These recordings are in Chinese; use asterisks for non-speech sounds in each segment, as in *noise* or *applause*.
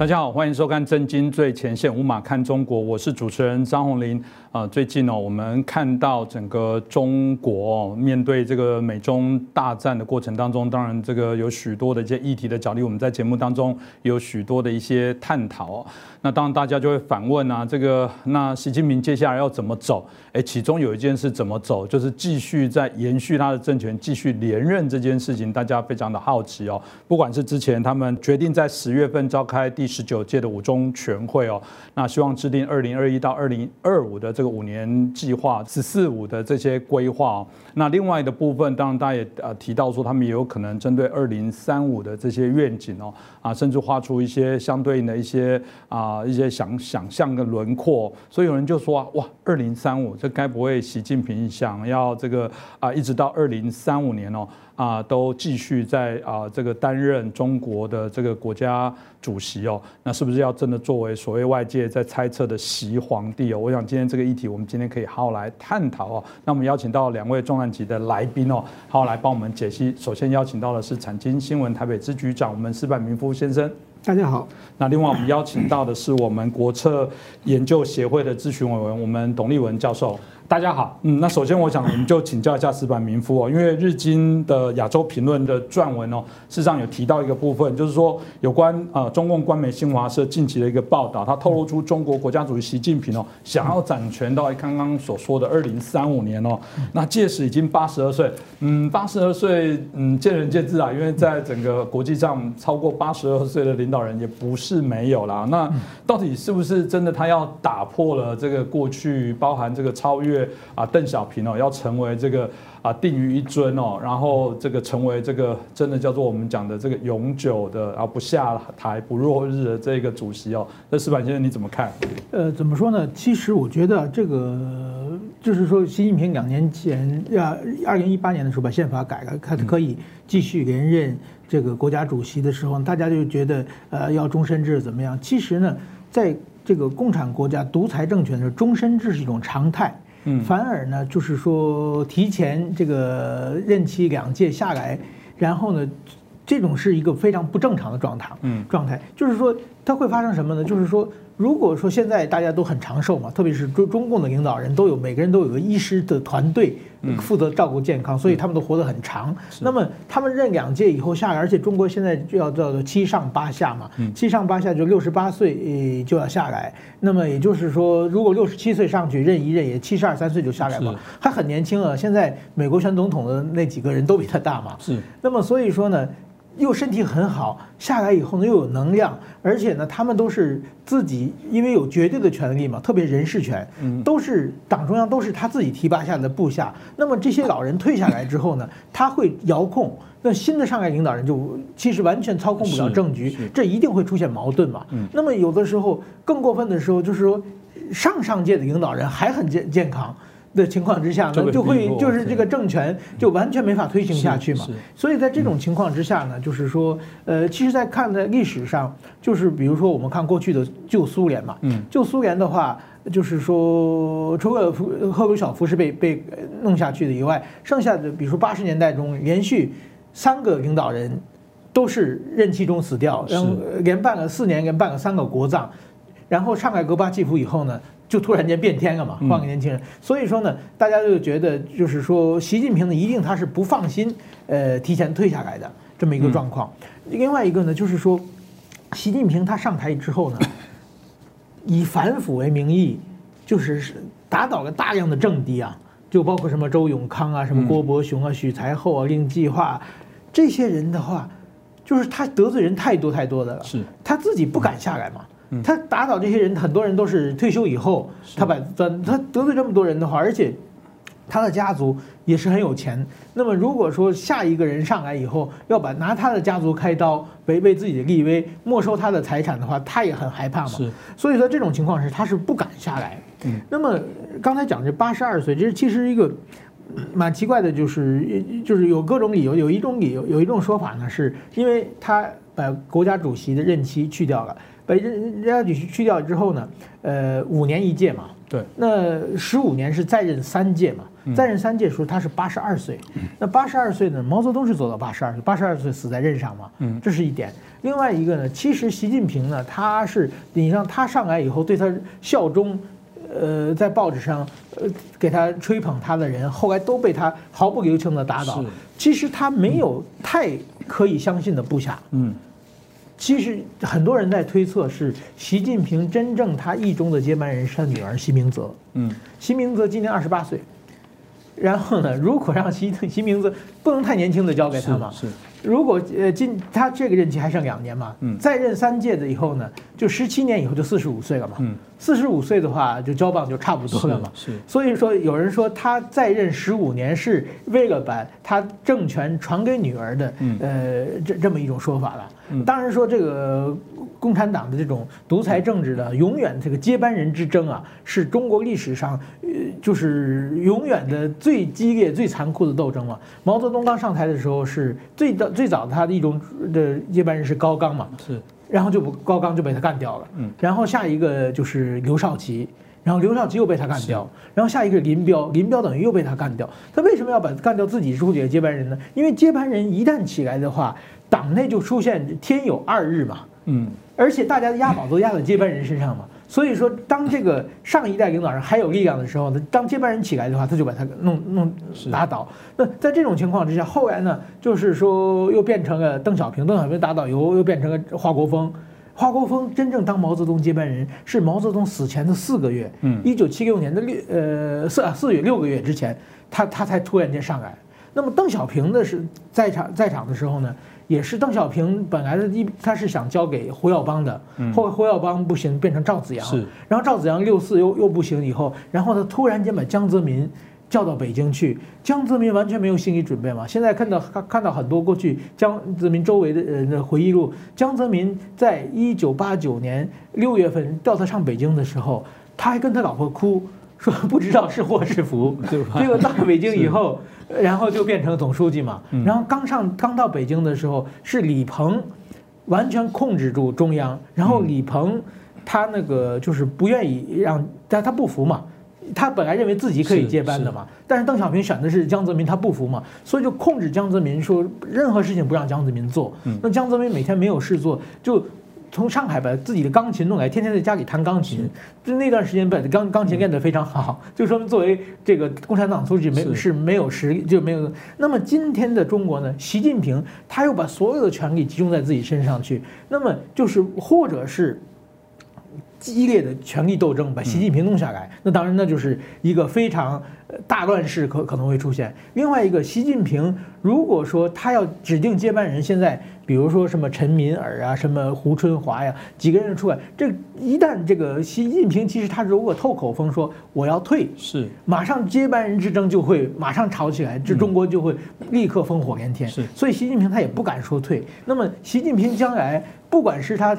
大家好，欢迎收看《震惊最前线》，无马看中国，我是主持人张宏林。啊，最近呢，我们看到整个中国面对这个美中大战的过程当中，当然这个有许多的一些议题的角力，我们在节目当中有许多的一些探讨。那当然大家就会反问啊，这个那习近平接下来要怎么走？哎，其中有一件事怎么走，就是继续在延续他的政权，继续连任这件事情，大家非常的好奇哦。不管是之前他们决定在十月份召开第十九届的五中全会哦，那希望制定二零二一到二零二五的。这个五年计划“十四五”的这些规划哦，那另外的部分，当然大家也呃提到说，他们也有可能针对二零三五的这些愿景哦，啊，甚至画出一些相对应的一些啊一些想想象的轮廓。所以有人就说哇，二零三五，这该不会习近平想要这个啊，一直到二零三五年哦？啊，都继续在啊这个担任中国的这个国家主席哦，那是不是要真的作为所谓外界在猜测的习皇帝哦？我想今天这个议题，我们今天可以好好来探讨哦。那我们邀请到两位重量级的来宾哦，好好来帮我们解析。首先邀请到的是产经新闻台北支局长，我们施柏明夫先生，大家好。那另外我们邀请到的是我们国策研究协会的咨询委员，我们董立文教授。大家好，嗯，那首先我想我们就请教一下石板民夫哦，因为日经的亚洲评论的撰文哦，事实上有提到一个部分，就是说有关呃中共官媒新华社近期的一个报道，它透露出中国国家主席习近平哦想要掌权到刚刚所说的二零三五年哦，那届时已经八十二岁，嗯，八十二岁，嗯，见仁见智啊，因为在整个国际上超过八十二岁的领导人也不是没有啦，那到底是不是真的他要打破了这个过去包含这个超越？啊，邓小平哦，要成为这个啊定于一尊哦，然后这个成为这个真的叫做我们讲的这个永久的啊不下台不落日的这个主席哦，那石板先生你怎么看？呃，怎么说呢？其实我觉得这个就是说，习近平两年前啊，二零一八年的时候把宪法改了，他可以继续连任这个国家主席的时候，大家就觉得呃要终身制怎么样？其实呢，在这个共产国家独裁政权的终身制是一种常态。嗯，反而呢，就是说提前这个任期两届下来，然后呢，这种是一个非常不正常的状态。嗯，状态就是说它会发生什么呢？就是说。如果说现在大家都很长寿嘛，特别是中中共的领导人都有每个人都有个医师的团队负责照顾健康，所以他们都活得很长。那么他们任两届以后下来，而且中国现在就要叫做七上八下嘛，七上八下就六十八岁就要下来。那么也就是说，如果六十七岁上去任一任，也七十二三岁就下来嘛，还很年轻啊。现在美国选总统的那几个人都比他大嘛。是。那么所以说呢？又身体很好，下来以后呢又有能量，而且呢他们都是自己，因为有绝对的权利嘛，特别人事权，都是党中央都是他自己提拔下来的部下。那么这些老人退下来之后呢，*laughs* 他会遥控，那新的上海领导人就其实完全操控不了政局，这一定会出现矛盾嘛。那么有的时候更过分的时候就是说，上上届的领导人还很健健康。的情况之下呢，就会就是这个政权就完全没法推行下去嘛。所以在这种情况之下呢，就是说，呃，其实，在看的历史上，就是比如说我们看过去的旧苏联嘛，旧苏联的话，就是说，除了赫鲁晓夫是被被弄下去的以外，剩下的比如说八十年代中连续三个领导人都是任期中死掉，然后连办了四年，连办了三个国葬，然后上海戈巴契夫以后呢。就突然间变天了嘛，换个年轻人，所以说呢，大家就觉得就是说，习近平呢一定他是不放心，呃，提前退下来的这么一个状况。另外一个呢，就是说，习近平他上台之后呢，*laughs* 以反腐为名义，就是打倒了大量的政敌啊，就包括什么周永康啊、什么郭伯雄啊、许才厚啊、令计划这些人的话，就是他得罪人太多太多的了，是他自己不敢下来嘛。他打倒这些人，很多人都是退休以后，他把他他得罪这么多人的话，而且他的家族也是很有钱。那么如果说下一个人上来以后，要把拿他的家族开刀，违背自己的立威，没收他的财产的话，他也很害怕嘛。所以说这种情况是他是不敢下来。嗯，那么刚才讲这八十二岁，这其实一个蛮奇怪的，就是就是有各种理由，有一种理由，有一种说法呢，是因为他把国家主席的任期去掉了。把人家举去掉之后呢，呃，五年一届嘛，对，那十五年是再任三届嘛，再任三届的时候他是八十二岁，那八十二岁呢，毛泽东是走到八十二岁，八十二岁死在任上嘛，嗯，这是一点。另外一个呢，其实习近平呢，他是你让他上来以后对他效忠。呃，在报纸上，呃，给他吹捧他的人，后来都被他毫不留情的打倒。其实他没有太可以相信的部下。嗯，其实很多人在推测是习近平真正他意中的接班人是他女儿习明泽。嗯，习明泽今年二十八岁。然后呢，如果让习习明泽不能太年轻的交给他嘛？是。如果呃，今他这个任期还剩两年嘛，嗯，再任三届的以后呢，就十七年以后就四十五岁了嘛，嗯，四十五岁的话就交棒就差不多了嘛，是，所以说有人说他再任十五年是为了把他政权传给女儿的，呃，这这么一种说法了。当然说这个共产党的这种独裁政治的永远这个接班人之争啊，是中国历史上呃就是永远的最激烈、最残酷的斗争了。毛泽东刚上台的时候是最早最早他的一种的接班人是高岗嘛，是，然后就高岗就被他干掉了，嗯，然后下一个就是刘少奇。然后刘少奇又被他干掉，然后下一个林彪，林彪等于又被他干掉。他为什么要把干掉自己书记的接班人呢？因为接班人一旦起来的话，党内就出现天有二日嘛。嗯，而且大家的押宝都押在接班人身上嘛。所以说，当这个上一代领导人还有力量的时候呢，当接班人起来的话，他就把他弄弄打倒。那在这种情况之下，后来呢，就是说又变成了邓小平，邓小平打倒以后又变成了华国锋。华国锋真正当毛泽东接班人是毛泽东死前的四个月，嗯，一九七六年的六呃四四月六个月之前，他他才突然间上来。那么邓小平的是在场在场的时候呢，也是邓小平本来的一他是想交给胡耀邦的，后来胡耀邦不行，变成赵子阳，是，然后赵子阳六四又又不行以后，然后他突然间把江泽民。叫到北京去，江泽民完全没有心理准备嘛。现在看到看看到很多过去江泽民周围的人的回忆录，江泽民在一九八九年六月份调他上北京的时候，他还跟他老婆哭，说不知道是祸是福。*laughs* 结果到了北京以后，*laughs* 然后就变成总书记嘛。然后刚上刚到北京的时候，是李鹏完全控制住中央，然后李鹏他那个就是不愿意让，但他不服嘛。他本来认为自己可以接班的嘛，但是邓小平选的是江泽民，他不服嘛，所以就控制江泽民，说任何事情不让江泽民做。那江泽民每天没有事做，就从上海把自己的钢琴弄来，天天在家里弹钢琴。就那段时间把钢钢琴练得非常好，就说明作为这个共产党书记没是没有实力，就没有。那么今天的中国呢？习近平他又把所有的权力集中在自己身上去，那么就是或者是。激烈的权力斗争把习近平弄下来，那当然那就是一个非常大乱世可可能会出现。另外一个，习近平如果说他要指定接班人，现在比如说什么陈敏尔啊，什么胡春华呀，几个人出来，这一旦这个习近平其实他如果透口风说我要退，是马上接班人之争就会马上吵起来，这中国就会立刻烽火连天。是，所以习近平他也不敢说退。那么习近平将来不管是他。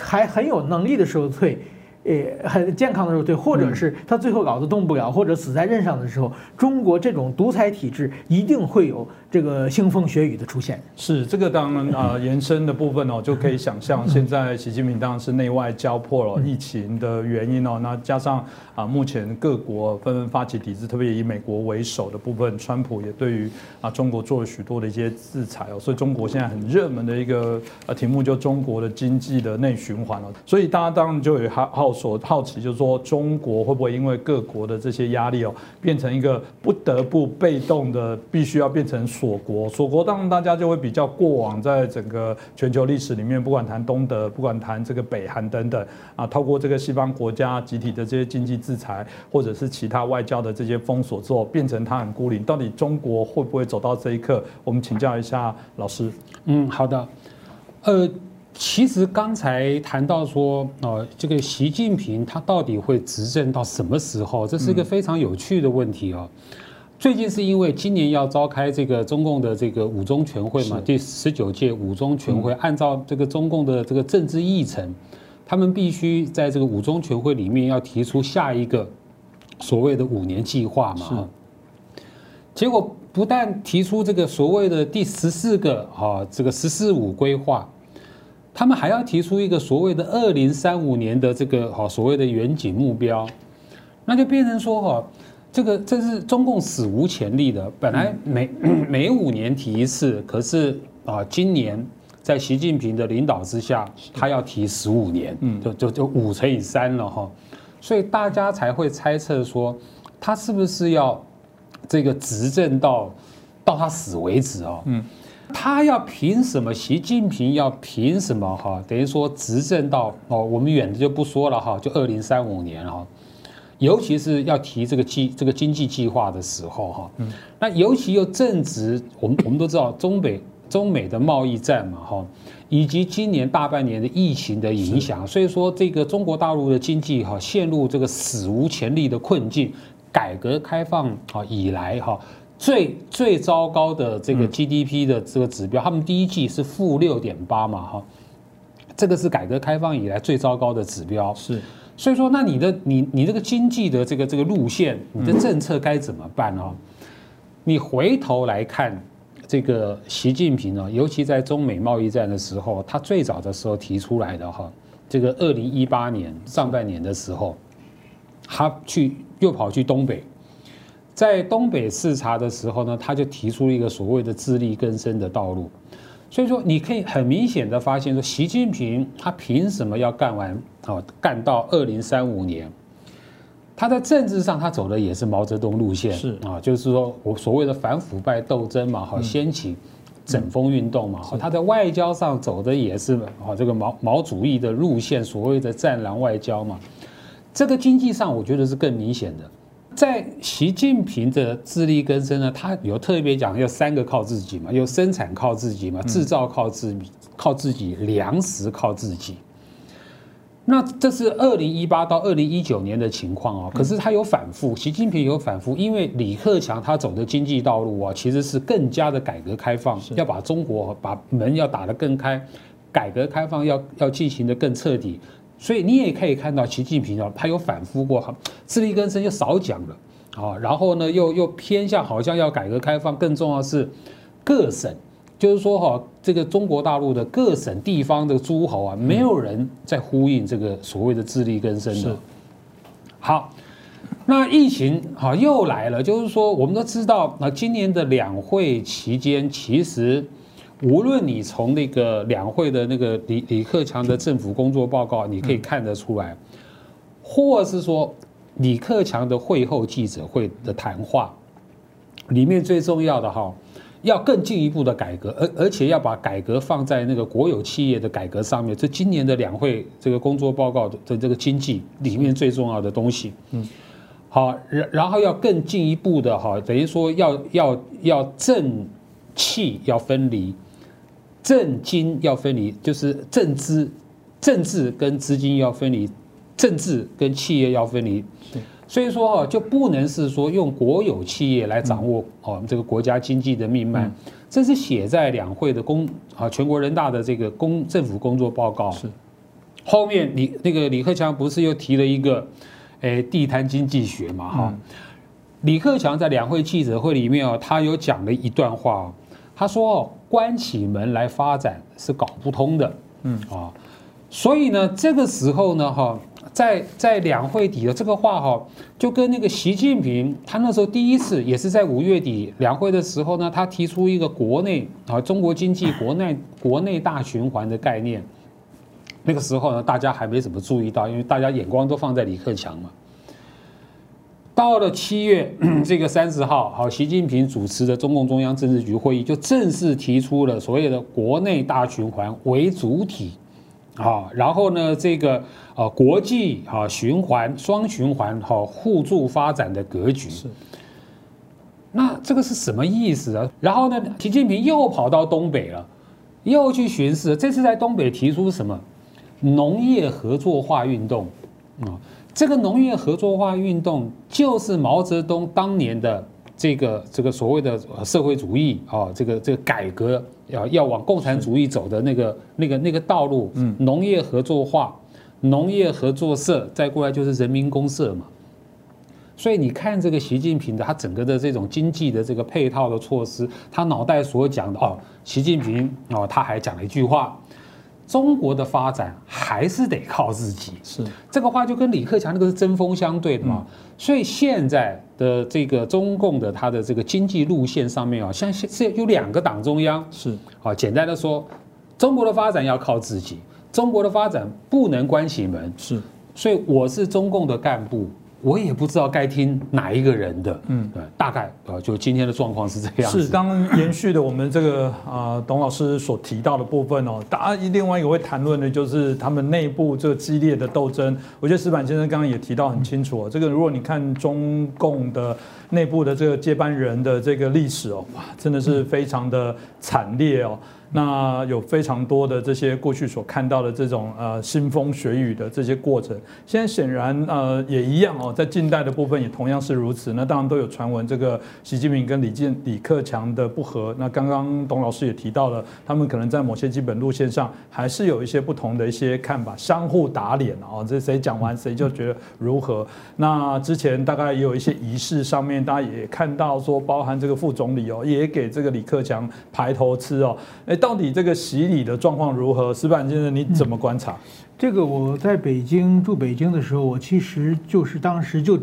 还很有能力的时候退，呃，很健康的时候对，或者是他最后脑子动不了，或者死在任上的时候，中国这种独裁体制一定会有。这个腥风血雨的出现。是这个当然啊 *laughs* 延伸的部分哦，就可以想象现在习近平当然是内外交迫了，疫情的原因哦，那加上啊目前各国纷纷发起抵制，特别以美国为首的部分，川普也对于啊中国做了许多的一些制裁哦，所以中国现在很热门的一个呃题目就中国的经济的内循环哦，所以大家当然就有好好所好奇，就是说中国会不会因为各国的这些压力哦，变成一个不得不被动的，必须要变成。锁国，锁国，当然大家就会比较过往，在整个全球历史里面，不管谈东德，不管谈这个北韩等等，啊，透过这个西方国家集体的这些经济制裁，或者是其他外交的这些封锁之后，变成他很孤零。到底中国会不会走到这一刻？我们请教一下老师。嗯，好的。呃，其实刚才谈到说，呃，这个习近平他到底会执政到什么时候？这是一个非常有趣的问题哦。最近是因为今年要召开这个中共的这个五中全会嘛，第十九届五中全会，按照这个中共的这个政治议程，他们必须在这个五中全会里面要提出下一个所谓的五年计划嘛。结果不但提出这个所谓的第十四个啊这个“十四五”规划。他们还要提出一个所谓的二零三五年的这个哈所谓的远景目标，那就变成说哈，这个这是中共史无前例的，本来每 *clears throat* 每五年提一次，可是啊今年在习近平的领导之下，他要提十五年，嗯，就就就五乘以三了哈，所以大家才会猜测说，他是不是要这个执政到到他死为止哦，嗯。他要凭什么？习近平要凭什么？哈，等于说执政到哦，我们远的就不说了哈，就二零三五年哈，尤其是要提这个计这个经济计划的时候哈，嗯，那尤其又正值我们我们都知道中北中美的贸易战嘛哈，以及今年大半年的疫情的影响，所以说这个中国大陆的经济哈陷入这个史无前例的困境，改革开放啊以来哈。最最糟糕的这个 GDP 的这个指标，他们第一季是负六点八嘛，哈，这个是改革开放以来最糟糕的指标。是，所以说，那你的你你这个经济的这个这个路线，你的政策该怎么办呢？你回头来看这个习近平呢，尤其在中美贸易战的时候，他最早的时候提出来的哈，这个二零一八年上半年的时候，他去又跑去东北。在东北视察的时候呢，他就提出了一个所谓的自力更生的道路，所以说你可以很明显的发现说，习近平他凭什么要干完哦，干到二零三五年？他在政治上他走的也是毛泽东路线，是。啊，就是说我所谓的反腐败斗争嘛，好掀起整风运动嘛，他在外交上走的也是啊这个毛毛主义的路线，所谓的战狼外交嘛，这个经济上我觉得是更明显的。在习近平的自力更生呢，他有特别讲，有三个靠自己嘛，有生产靠自己嘛，制造靠自己靠自己，粮食靠自己。那这是二零一八到二零一九年的情况哦，可是他有反复，习近平有反复，因为李克强他走的经济道路啊，其实是更加的改革开放，要把中国把门要打得更开，改革开放要要进行的更彻底。所以你也可以看到，习近平啊，他有反复过，自力更生就少讲了，啊，然后呢，又又偏向好像要改革开放，更重要是各省，就是说哈，这个中国大陆的各省地方的诸侯啊，没有人在呼应这个所谓的自力更生的。好，那疫情好又来了，就是说我们都知道，啊今年的两会期间，其实。无论你从那个两会的那个李李克强的政府工作报告，你可以看得出来，或是说李克强的会后记者会的谈话，里面最重要的哈，要更进一步的改革，而而且要把改革放在那个国有企业的改革上面。这今年的两会这个工作报告的这个经济里面最重要的东西，嗯，好，然然后要更进一步的哈，等于说要要要正气要分离。政经要分离，就是政治、政治跟资金要分离，政治跟企业要分离。对，所以说哈，就不能是说用国有企业来掌握哦这个国家经济的命脉。这是写在两会的公啊全国人大的这个公政府工作报告。是，后面李那个李克强不是又提了一个，诶地摊经济学嘛哈？李克强在两会记者会里面哦，他有讲了一段话。他说：“关起门来发展是搞不通的，嗯。啊，所以呢，这个时候呢，哈，在在两会底的这个话哈，就跟那个习近平他那时候第一次也是在五月底两会的时候呢，他提出一个国内啊中国经济国内国内大循环的概念，那个时候呢，大家还没怎么注意到，因为大家眼光都放在李克强嘛。”到了七月 *clears throat* 这个三十号，好，习近平主持的中共中央政治局会议就正式提出了所谓的国内大循环为主体，啊，然后呢，这个呃国际啊循环双循环哈互助发展的格局。是。那这个是什么意思啊？然后呢，习近平又跑到东北了，又去巡视，这次在东北提出什么农业合作化运动啊？这个农业合作化运动就是毛泽东当年的这个这个所谓的社会主义啊，这个这个改革要要往共产主义走的那个那个那个道路。嗯，农业合作化、农业合作社，再过来就是人民公社嘛。所以你看这个习近平的他整个的这种经济的这个配套的措施，他脑袋所讲的哦，习近平哦，他还讲了一句话：中国的发展还是得靠自己。是这个话就跟李克强那个是针锋相对的嘛。所以现在的这个中共的它的这个经济路线上面啊，像是有两个党中央是啊，简单的说，中国的发展要靠自己，中国的发展不能关起门。是，所以我是中共的干部。我也不知道该听哪一个人的，嗯，对，大概呃，就今天的状况是这样。是，刚延续的我们这个啊，董老师所提到的部分哦，大家另外一个会谈论的就是他们内部这个激烈的斗争。我觉得石板先生刚刚也提到很清楚哦，这个如果你看中共的内部的这个接班人的这个历史哦，哇，真的是非常的惨烈哦。那有非常多的这些过去所看到的这种呃腥风血雨的这些过程，现在显然呃也一样哦，在近代的部分也同样是如此。那当然都有传闻这个习近平跟李建李克强的不和。那刚刚董老师也提到了，他们可能在某些基本路线上还是有一些不同的一些看法，相互打脸哦。这谁讲完谁就觉得如何。那之前大概也有一些仪式上面，大家也看到说，包含这个副总理哦，也给这个李克强排头吃哦，哎。到底这个洗礼的状况如何？石板先生，你怎么观察？这个我在北京住北京的时候，我其实就是当时就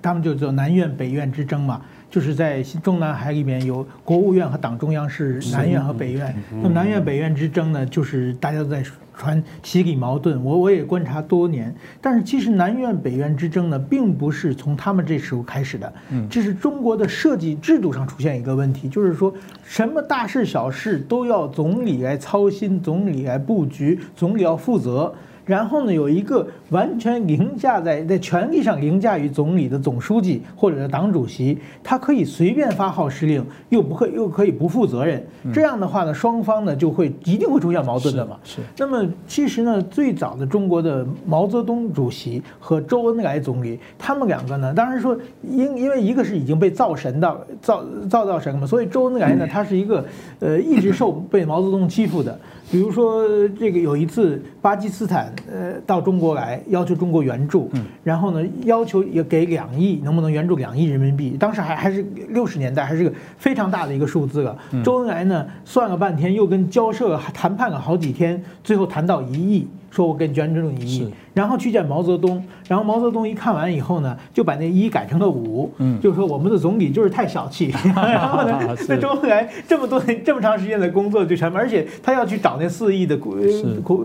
他们就叫南院北院之争嘛。就是在中南海里面有国务院和党中央是南院和北院，那么南院北院之争呢，就是大家都在传洗礼矛盾。我我也观察多年，但是其实南院北院之争呢，并不是从他们这时候开始的，这是中国的设计制度上出现一个问题，就是说什么大事小事都要总理来操心，总理来布局，总理要负责。然后呢，有一个完全凌驾在在权力上凌驾于总理的总书记或者是党主席，他可以随便发号施令，又不会又可以不负责任。这样的话呢，双方呢就会一定会出现矛盾的嘛。是。那么其实呢，最早的中国的毛泽东主席和周恩来总理，他们两个呢，当然说因因为一个是已经被造神的造造到神嘛，所以周恩来呢，他是一个呃一直受被毛泽东欺负的。比如说，这个有一次巴基斯坦呃到中国来要求中国援助，然后呢要求也给两亿，能不能援助两亿人民币？当时还还是六十年代，还是个非常大的一个数字了。周恩来呢算了半天，又跟交涉谈判了好几天，最后谈到一亿。说我给你捐这种一亿，然后去见毛泽东，然后毛泽东一看完以后呢，就把那一改成了五，嗯，就说我们的总理就是太小气，*laughs* 然后呢，那周恩来这么多年这么长时间的工作就全，而且他要去找那四亿的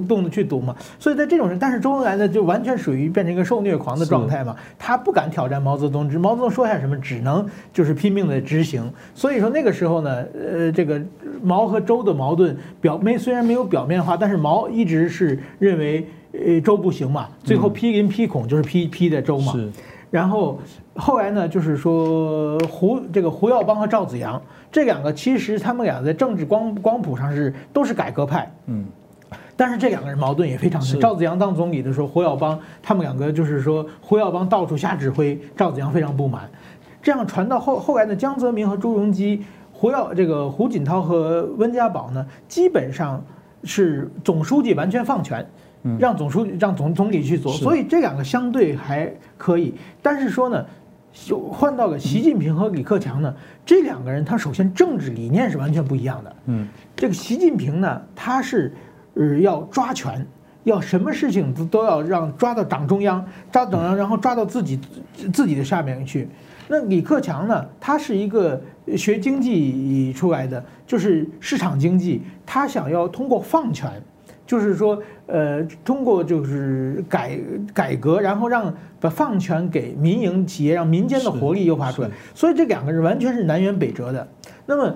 洞子去赌嘛，所以在这种人，但是周恩来呢就完全属于变成一个受虐狂的状态嘛，他不敢挑战毛泽东，只毛泽东说下什么，只能就是拼命的执行，所以说那个时候呢，呃，这个毛和周的矛盾表没虽然没有表面化，但是毛一直是认为。为呃周不行嘛，最后批林批孔就是批批的周嘛。是，然后后来呢，就是说胡这个胡耀邦和赵子阳这两个，其实他们俩在政治光光谱上是都是改革派。嗯，但是这两个人矛盾也非常深。赵子阳当总理的时候，胡耀邦他们两个就是说胡耀邦到处瞎指挥，赵子阳非常不满。这样传到后后来呢江泽民和朱镕基，胡耀这个胡锦涛和温家宝呢，基本上是总书记完全放权。让总书记让总总理去做，所以这两个相对还可以。但是说呢，换到了习近平和李克强呢，这两个人他首先政治理念是完全不一样的。嗯，这个习近平呢，他是呃要抓权，要什么事情都都要让抓到党中央，抓党中央，然后抓到自己自己的下面去。那李克强呢，他是一个学经济出来的，就是市场经济，他想要通过放权。就是说，呃，通过就是改改革，然后让把放权给民营企业，让民间的活力优化出来。所以这两个人完全是南辕北辙的。那么，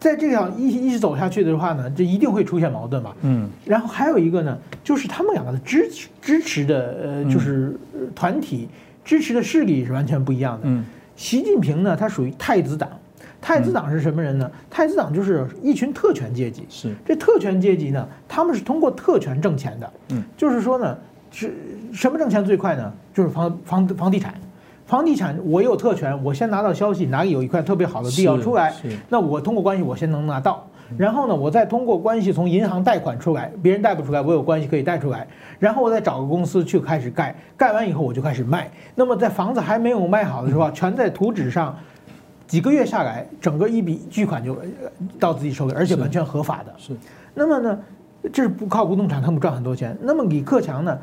在这样一一直走下去的话呢，这一定会出现矛盾嘛。嗯。然后还有一个呢，就是他们两个的支持支持的呃，就是团体支持的势力是完全不一样的。嗯。习近平呢，他属于太子党。太子党是什么人呢？太子党就是一群特权阶级。是这特权阶级呢，他们是通过特权挣钱的。嗯，就是说呢，是什么挣钱最快呢？就是房房房地产，房地产我有特权，我先拿到消息哪里有一块特别好的地要出来，那我通过关系我先能拿到，然后呢，我再通过关系从银行贷款出来，别人贷不出来，我有关系可以贷出来，然后我再找个公司去开始盖，盖完以后我就开始卖。那么在房子还没有卖好的时候，全在图纸上。几个月下来，整个一笔巨款就到自己手里，而且完全合法的。是，那么呢，这是不靠不动产，他们赚很多钱。那么李克强呢，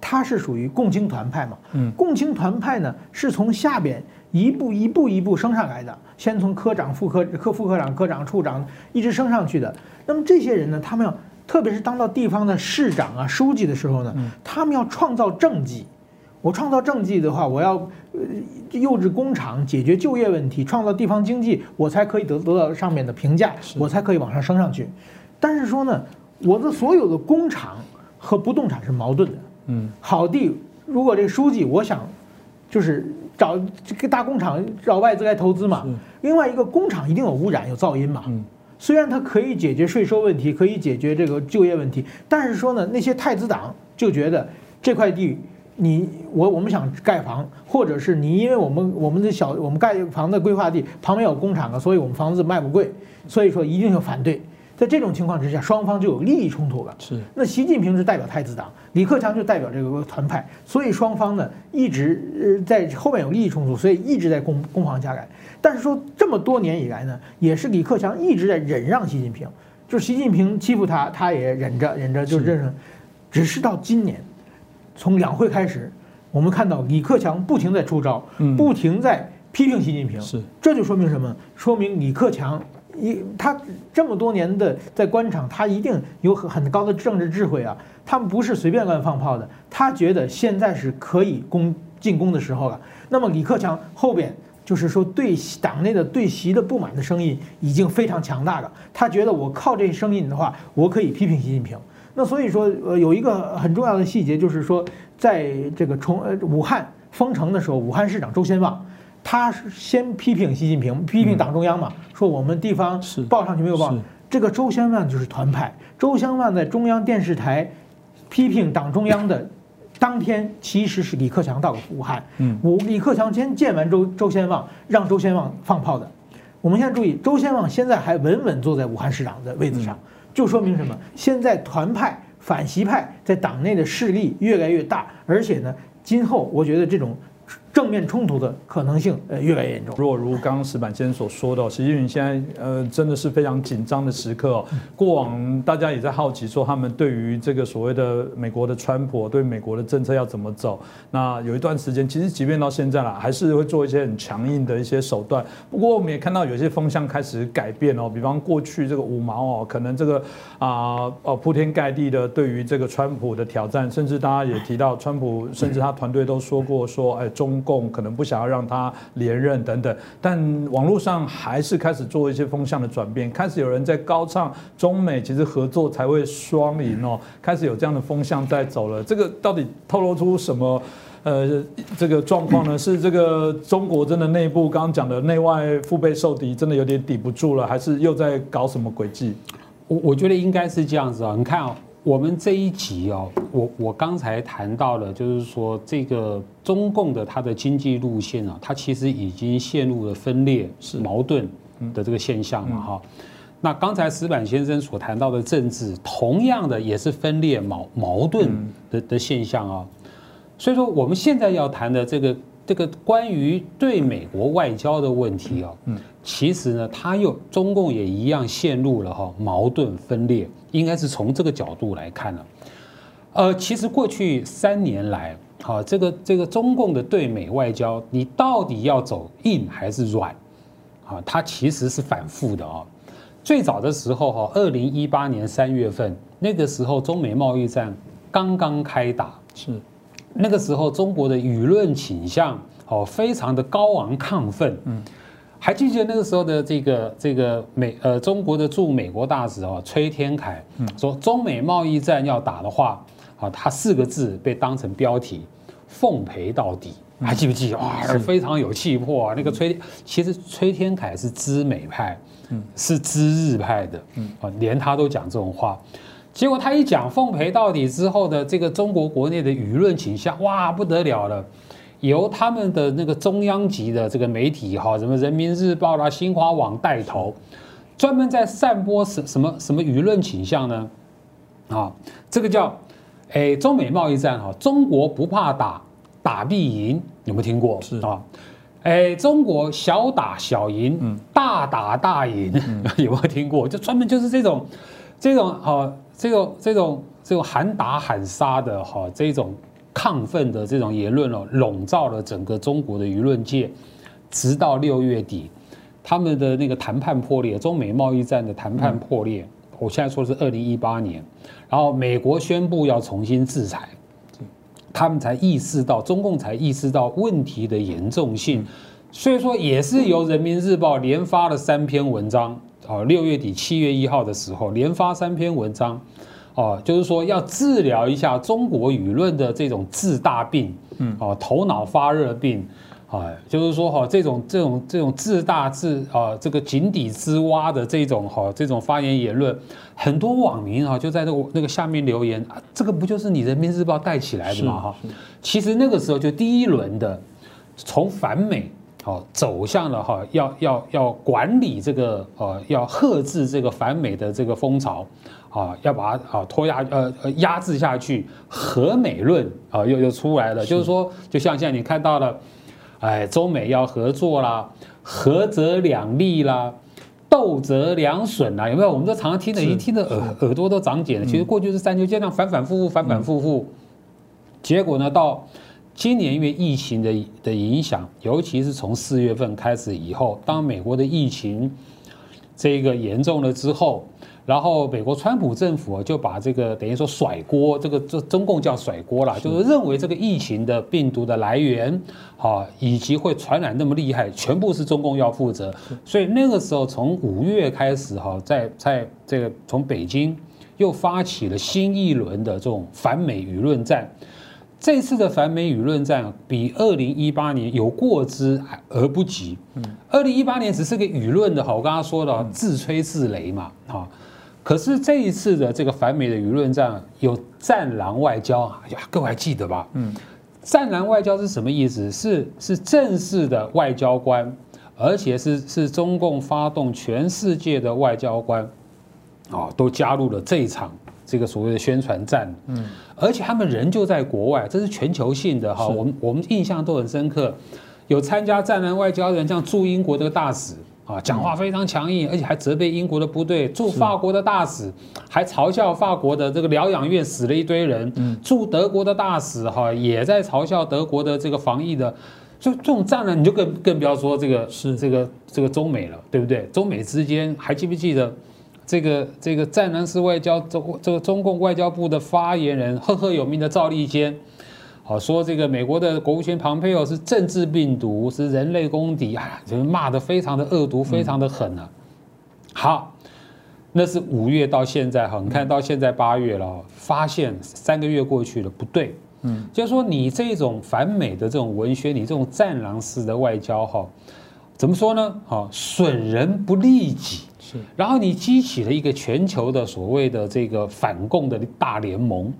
他是属于共青团派嘛？嗯，共青团派呢是从下边一步一步一步升上来的，先从科长、副科、科副科长、科长、处长一直升上去的。那么这些人呢，他们要特别是当到地方的市长啊、书记的时候呢，他们要创造政绩。我创造政绩的话，我要呃幼稚工厂解决就业问题，创造地方经济，我才可以得得到上面的评价，我才可以往上升上去。但是说呢，我的所有的工厂和不动产是矛盾的。嗯，好地，如果这个书记我想，就是找这个大工厂找外资来投资嘛。另外一个工厂一定有污染有噪音嘛。嗯，虽然它可以解决税收问题，可以解决这个就业问题，但是说呢，那些太子党就觉得这块地。你我我们想盖房，或者是你因为我们我们的小我们盖房子规划地旁边有工厂啊，所以我们房子卖不贵，所以说一定要反对。在这种情况之下，双方就有利益冲突了。是。那习近平是代表太子党，李克强就代表这个团派，所以双方呢一直呃在后面有利益冲突，所以一直在攻攻防加改。但是说这么多年以来呢，也是李克强一直在忍让习近平，就是习近平欺负他，他也忍着忍着就忍着，只是到今年。从两会开始，我们看到李克强不停在出招，不停在批评习近平，是这就说明什么？说明李克强一他这么多年的在官场，他一定有很很高的政治智慧啊。他们不是随便乱放炮的，他觉得现在是可以攻进攻的时候了。那么李克强后边就是说对党内的对习的不满的声音已经非常强大了，他觉得我靠这声音的话，我可以批评习近平。那所以说，呃，有一个很重要的细节，就是说，在这个重呃武汉封城的时候，武汉市长周先旺，他是先批评习近平，批评党中央嘛，说我们地方报上去没有报。这个周先旺就是团派，周先旺在中央电视台批评党中央的当天，其实是李克强到武汉，嗯，武李克强先见完周周先旺，让周先旺放炮的。我们现在注意，周先旺现在还稳稳坐在武汉市长的位子上。就说明什么？现在团派、反习派在党内的势力越来越大，而且呢，今后我觉得这种。正面冲突的可能性呃越来越严重。若如刚刚石板先生所说的，习近平现在呃真的是非常紧张的时刻。过往大家也在好奇说，他们对于这个所谓的美国的川普对美国的政策要怎么走？那有一段时间，其实即便到现在了，还是会做一些很强硬的一些手段。不过我们也看到有些风向开始改变哦，比方过去这个五毛哦，可能这个啊哦铺天盖地的对于这个川普的挑战，甚至大家也提到川普，甚至他团队都说过说，哎中。共可能不想要让他连任等等，但网络上还是开始做一些风向的转变，开始有人在高唱中美其实合作才会双赢哦，开始有这样的风向在走了。这个到底透露出什么呃这个状况呢？是这个中国真的内部刚刚讲的内外腹背受敌，真的有点抵不住了，还是又在搞什么诡计？我我觉得应该是这样子啊，你看啊。我们这一集哦，我我刚才谈到了，就是说这个中共的它的经济路线啊，它其实已经陷入了分裂、是矛盾的这个现象了哈。那刚才石板先生所谈到的政治，同样的也是分裂、矛矛盾的的现象啊。所以说，我们现在要谈的这个这个关于对美国外交的问题啊，嗯，其实呢，他又中共也一样陷入了哈矛盾分裂。应该是从这个角度来看呢，呃，其实过去三年来，哈，这个这个中共的对美外交，你到底要走硬还是软？啊，它其实是反复的啊。最早的时候哈，二零一八年三月份，那个时候中美贸易战刚刚开打，是那个时候中国的舆论倾向哦，非常的高昂亢奋，嗯。还记得那个时候的这个这个美呃中国的驻美国大使哦崔天凯说中美贸易战要打的话啊他四个字被当成标题奉陪到底。还记不记？哇非常有气魄啊那个崔其实崔天凯是知美派嗯。是知日派的。嗯。啊连他都讲这种话结果他一讲奉陪到底之后的这个中国国内的舆论倾向哇不得了了。由他们的那个中央级的这个媒体哈，什么人民日报啦、新华网带头，专门在散播什什么什么舆论倾向呢？啊，这个叫，哎，中美贸易战哈，中国不怕打，打必赢，有没有听过？是啊，哎，中国小打小赢，嗯，大打大赢，*laughs* 有没有听过？就专门就是这种，这种啊。这种这种这种喊打喊杀的哈，这种亢奋的这种言论哦，笼罩了整个中国的舆论界，直到六月底，他们的那个谈判破裂，中美贸易战的谈判破裂。我现在说的是二零一八年，然后美国宣布要重新制裁，他们才意识到，中共才意识到问题的严重性，所以说也是由人民日报连发了三篇文章，哦，六月底七月一号的时候连发三篇文章，哦，就是说要治疗一下中国舆论的这种治大病，嗯，哦，头脑发热病。啊，就是说哈，这种这种这种自大自啊，这个井底之蛙的这种哈，这种发言言论，很多网民啊就在那个那个下面留言啊，这个不就是你人民日报带起来的吗？哈，其实那个时候就第一轮的从反美好走向了哈，要要要管理这个呃，要遏制这个反美的这个风潮啊，要把它啊拖压呃呃压制下去，和美论啊又又出来了，就是说，就像现在你看到了。哎，中美要合作啦，合则两利啦，斗则两损啦，有没有？我们都常常听的，已经听得耳耳朵都长茧了。其实过去是三就这样反反复复，反反复复，结果呢，到今年因为疫情的的影响，尤其是从四月份开始以后，当美国的疫情这个严重了之后。然后美国川普政府就把这个等于说甩锅，这个这中共叫甩锅了，就是认为这个疫情的病毒的来源，啊，以及会传染那么厉害，全部是中共要负责。所以那个时候从五月开始，哈，在在这个从北京又发起了新一轮的这种反美舆论战。这次的反美舆论战比二零一八年有过之而不及。嗯，二零一八年只是个舆论的，哈，我刚刚说的自吹自擂嘛，哈。可是这一次的这个反美的舆论战有战狼外交啊，各位还记得吧？嗯，战狼外交是什么意思？是是正式的外交官，而且是是中共发动全世界的外交官，啊，都加入了这一场这个所谓的宣传战。嗯，而且他们人就在国外，这是全球性的哈。我们我们印象都很深刻，有参加战狼外交的人，像驻英国的大使。啊，讲话非常强硬，而且还责备英国的部队。驻法国的大使还嘲笑法国的这个疗养院死了一堆人。驻德国的大使哈也在嘲笑德国的这个防疫的。就这种战呢，你就更更不要说这个是这个这个中美了，对不对？中美之间还记不记得这个这个战狼式外交中这个中共外交部的发言人赫赫有名的赵立坚？好说这个美国的国务卿庞佩奥是政治病毒，是人类公敌啊，就是骂的非常的恶毒，非常的狠啊。好，那是五月到现在哈，你看到现在八月了，发现三个月过去了，不对，嗯，就是说你这种反美的这种文学，你这种战狼式的外交哈，怎么说呢？好，损人不利己，是，然后你激起了一个全球的所谓的这个反共的大联盟。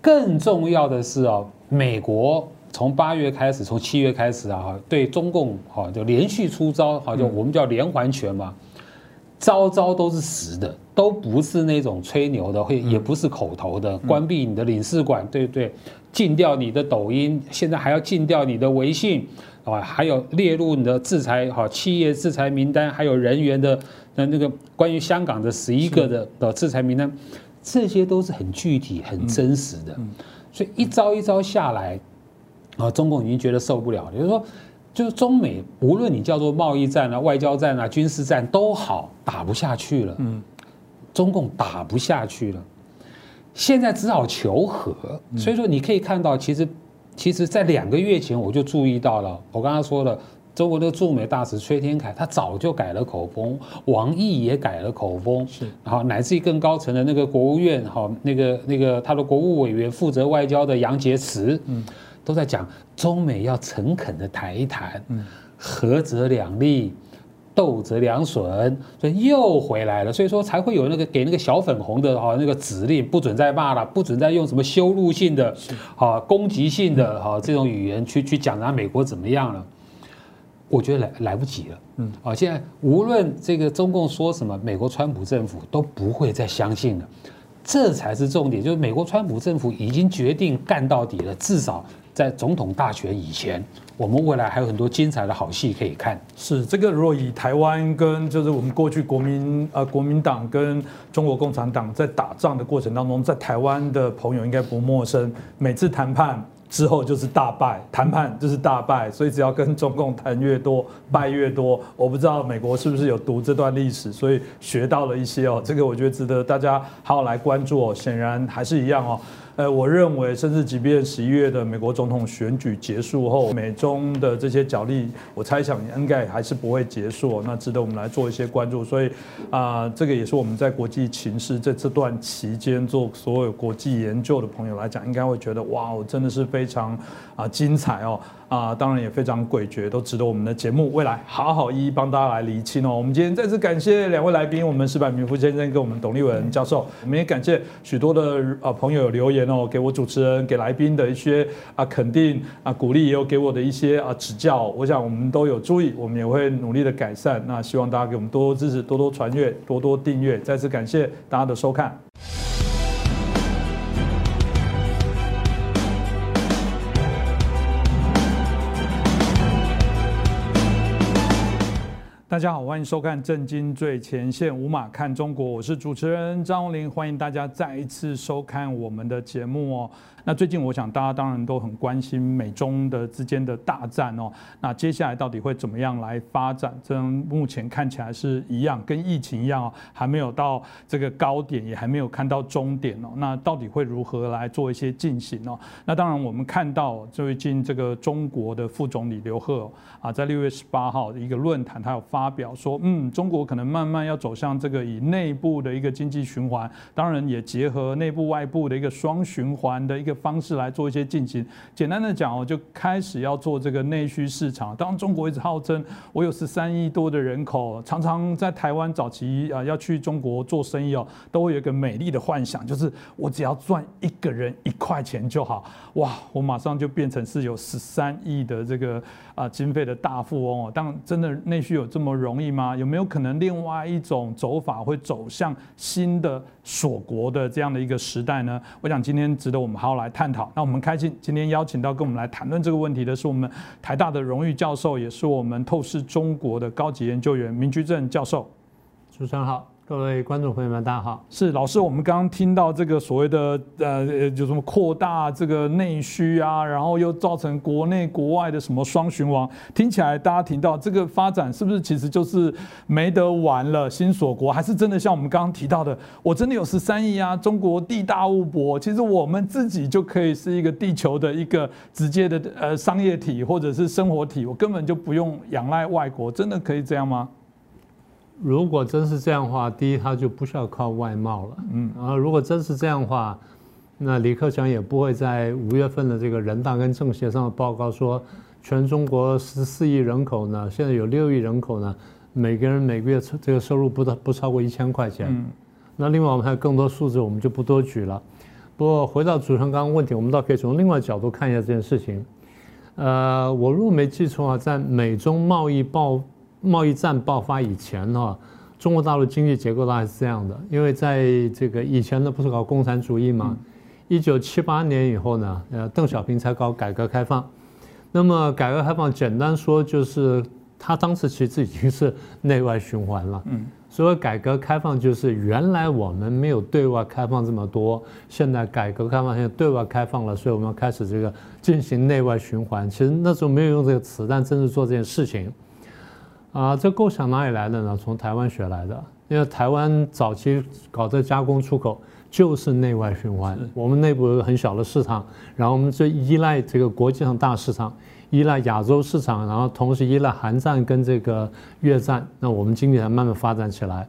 更重要的是啊，美国从八月开始，从七月开始啊，对中共哈就连续出招，好就我们叫连环拳嘛，招招都是实的，都不是那种吹牛的，会也不是口头的，关闭你的领事馆，对不对？禁掉你的抖音，现在还要禁掉你的微信啊，还有列入你的制裁哈企业制裁名单，还有人员的那那个关于香港的十一个的的制裁名单。这些都是很具体、很真实的，所以一招一招下来，啊，中共已经觉得受不了了。就是说，就是中美无论你叫做贸易战啊、外交战啊、军事战都好，打不下去了。嗯，中共打不下去了，现在只好求和。所以说，你可以看到，其实，其实，在两个月前我就注意到了，我刚刚说了。中国的驻美大使崔天凯，他早就改了口风，王毅也改了口风，是，然后乃至于更高层的那个国务院，哈，那个那个他的国务委员负责外交的杨洁篪，嗯，都在讲中美要诚恳的谈一谈，嗯，合则两利，斗则两损，所以又回来了，所以说才会有那个给那个小粉红的哈那个指令，不准再骂了，不准再用什么羞辱性的，啊，攻击性的哈这种语言去去讲啊美国怎么样了。我觉得来来不及了，嗯，啊，现在无论这个中共说什么，美国川普政府都不会再相信了，这才是重点。就是美国川普政府已经决定干到底了，至少在总统大选以前，我们未来还有很多精彩的好戏可以看。是这个，如果以台湾跟就是我们过去国民呃国民党跟中国共产党在打仗的过程当中，在台湾的朋友应该不陌生，每次谈判。之后就是大败，谈判就是大败，所以只要跟中共谈越多，败越多。我不知道美国是不是有读这段历史，所以学到了一些哦。这个我觉得值得大家好好来关注哦。显然还是一样哦。呃，我认为，甚至即便十一月的美国总统选举结束后，美中的这些角力，我猜想应该还是不会结束。那值得我们来做一些关注。所以啊，这个也是我们在国际情势在这段期间做所有国际研究的朋友来讲，应该会觉得哇，我真的是非常啊精彩哦。啊，当然也非常诡谲，都值得我们的节目未来好好一一帮大家来厘清哦。我们今天再次感谢两位来宾，我们石柏明夫先生跟我们董立文教授，我们也感谢许多的啊朋友留言哦，给我主持人、给来宾的一些啊肯定啊鼓励，也有给我的一些啊指教。我想我们都有注意，我们也会努力的改善。那希望大家给我们多多支持，多多传阅，多多订阅。再次感谢大家的收看。大家好，欢迎收看《震惊最前线》，无马看中国，我是主持人张宏林，欢迎大家再一次收看我们的节目哦。那最近我想大家当然都很关心美中的之间的大战哦。那接下来到底会怎么样来发展？这目前看起来是一样，跟疫情一样哦，还没有到这个高点，也还没有看到终点哦。那到底会如何来做一些进行哦？那当然我们看到最近这个中国的副总理刘鹤啊，在六月十八号的一个论坛，他有发表说，嗯，中国可能慢慢要走向这个以内部的一个经济循环，当然也结合内部外部的一个双循环的一个。方式来做一些进行。简单的讲哦，就开始要做这个内需市场。当中国一直号称我有十三亿多的人口，常常在台湾早期啊要去中国做生意哦，都会有一个美丽的幻想，就是我只要赚一个人一块钱就好，哇，我马上就变成是有十三亿的这个啊经费的大富翁哦。但真的内需有这么容易吗？有没有可能另外一种走法会走向新的锁国的这样的一个时代呢？我想今天值得我们好好来。探讨。那我们开心，今天邀请到跟我们来谈论这个问题的是我们台大的荣誉教授，也是我们透视中国的高级研究员明居正教授。主持人好。各位观众朋友们，大家好。是老师，我们刚刚听到这个所谓的呃，就什么扩大这个内需啊，然后又造成国内国外的什么双循环，听起来大家听到这个发展是不是其实就是没得玩了？新锁国还是真的像我们刚刚提到的，我真的有十三亿啊？中国地大物博，其实我们自己就可以是一个地球的一个直接的呃商业体或者是生活体，我根本就不用仰赖外国，真的可以这样吗？如果真是这样的话，第一，他就不需要靠外贸了。嗯，然后如果真是这样的话，那李克强也不会在五月份的这个人大跟政协上的报告说，全中国十四亿人口呢，现在有六亿人口呢，每个人每个月这个收入不到不超过一千块钱。嗯，那另外我们还有更多数字，我们就不多举了。不过回到主持人刚刚问题，我们倒可以从另外角度看一下这件事情。呃，我如果没记错啊，在美中贸易报。贸易战爆发以前哈，中国大陆经济结构大概是这样的，因为在这个以前呢不是搞共产主义嘛，一九七八年以后呢，呃，邓小平才搞改革开放，那么改革开放简单说就是他当时其实已经是内外循环了，嗯，所以改革开放就是原来我们没有对外开放这么多，现在改革开放现在对外开放了，所以我们要开始这个进行内外循环。其实那时候没有用这个词，但正是做这件事情。啊，这构想哪里来的呢？从台湾学来的。因为台湾早期搞这加工出口就是内外循环，我们内部有个很小的市场，然后我们就依赖这个国际上大市场，依赖亚洲市场，然后同时依赖韩战跟这个越战，那我们经济才慢慢发展起来。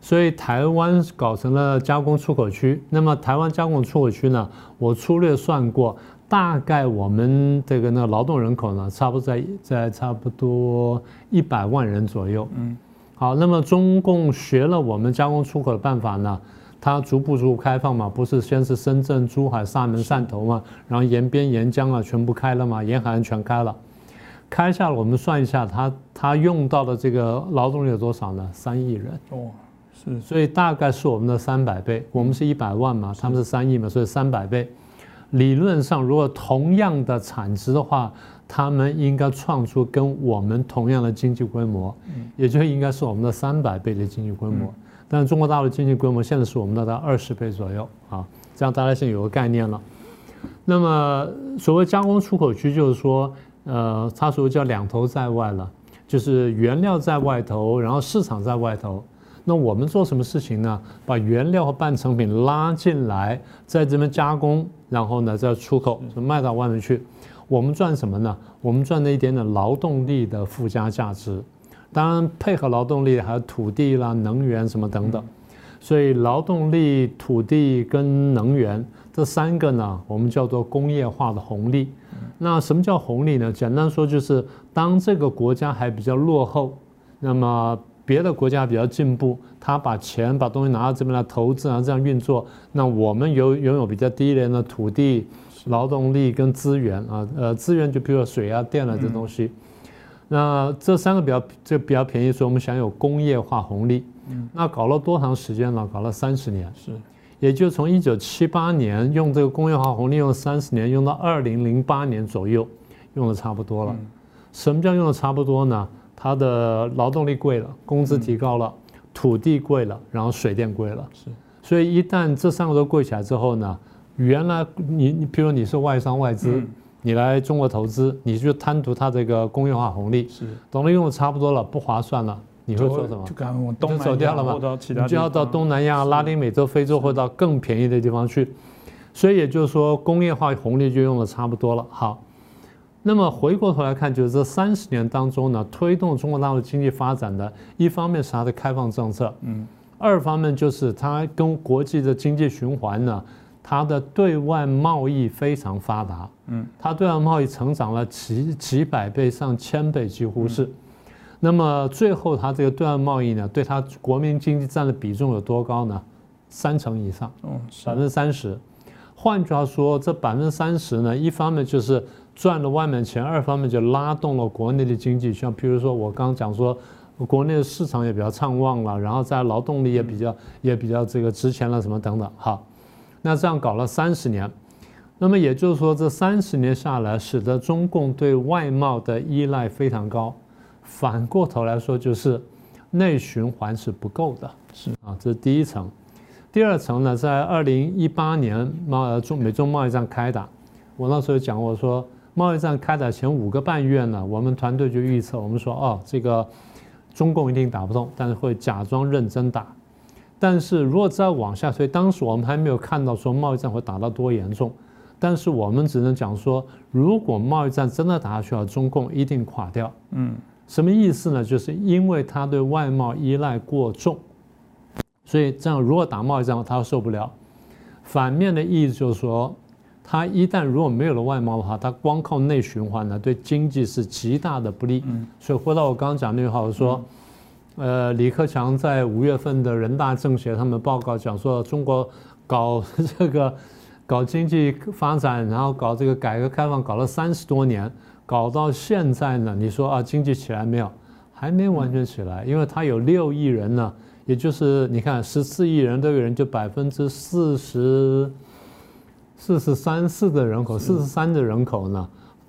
所以台湾搞成了加工出口区。那么台湾加工出口区呢？我粗略算过。大概我们这个那劳动人口呢，差不多在在差不多一百万人左右。嗯，好，那么中共学了我们加工出口的办法呢，它逐步逐步开放嘛，不是先是深圳、珠海、厦门、汕头嘛，然后沿边沿江啊全部开了嘛，沿海岸全开了，开下了我们算一下，它它用到的这个劳动力有多少呢？三亿人。哦，是，所以大概是我们的三百倍，我们是一百万嘛，他们是三亿嘛，所以三百倍。理论上如果同样的产值的话，他们应该创出跟我们同样的经济规模，也就应该是我们的三百倍的经济规模。但是中国大陆经济规模现在是我们的大概二十倍左右啊，这样大家现在有个概念了。那么所谓加工出口区，就是说，呃，它所谓叫两头在外了，就是原料在外头，然后市场在外头。那我们做什么事情呢？把原料和半成品拉进来，在这边加工，然后呢再出口，就卖到外面去。我们赚什么呢？我们赚那一点点劳动力的附加价值。当然，配合劳动力还有土地啦、能源什么等等。所以，劳动力、土地跟能源这三个呢，我们叫做工业化的红利。那什么叫红利呢？简单说就是，当这个国家还比较落后，那么。别的国家比较进步，他把钱把东西拿到这边来投资啊，这样运作。那我们有拥有比较低廉的土地、劳动力跟资源啊，呃，资源就比如水啊、电啊这东西。那这三个比较这比较便宜，所以我们享有工业化红利。那搞了多长时间了？搞了三十年。是，也就从一九七八年用这个工业化红利用了三十年，用到二零零八年左右，用的差不多了。什么叫用的差不多呢？它的劳动力贵了，工资提高了，土地贵了，然后水电贵了。是，所以一旦这三个都贵起来之后呢，原来你你比如你是外商外资，你来中国投资，你就贪图它这个工业化红利，是，等了用的差不多了，不划算了，你会做什么？就赶往东南亚或到其他，你就要到东南亚、拉丁美洲、非洲或到更便宜的地方去。所以也就是说，工业化红利就用的差不多了。好。那么回过头来看，就是这三十年当中呢，推动中国大陆经济发展的，一方面是它的开放政策，嗯，二方面就是它跟国际的经济循环呢，它的对外贸易非常发达，嗯，它对外贸易成长了几几百倍、上千倍，几乎是。那么最后它这个对外贸易呢，对它国民经济占的比重有多高呢？三成以上，嗯，百分之三十。换句话说，这百分之三十呢，一方面就是。赚了外面钱，二方面就拉动了国内的经济，像比如说我刚刚讲说，国内的市场也比较畅旺了，然后在劳动力也比较也比较这个值钱了，什么等等。好，那这样搞了三十年，那么也就是说这三十年下来，使得中共对外贸的依赖非常高。反过头来说，就是内循环是不够的。是啊，这是第一层。第二层呢，在二零一八年贸中美中贸易战开打，我那时候讲我说。贸易战开打前五个半月呢，我们团队就预测，我们说哦，这个中共一定打不动，但是会假装认真打。但是如果再往下推，当时我们还没有看到说贸易战会打到多严重，但是我们只能讲说，如果贸易战真的打下去了，中共一定垮掉。嗯，什么意思呢？就是因为他对外贸依赖过重，所以这样如果打贸易战，他受不了。反面的意思就是说。他一旦如果没有了外贸的话，他光靠内循环呢，对经济是极大的不利。嗯，所以回到我刚刚讲那句话，我说，呃，李克强在五月份的人大政协他们报告讲说，中国搞这个搞经济发展，然后搞这个改革开放，搞了三十多年，搞到现在呢，你说啊，经济起来没有？还没完全起来，因为他有六亿人呢，也就是你看十四亿人都有人就百分之四十。四十三四的人口，四十三的人口呢，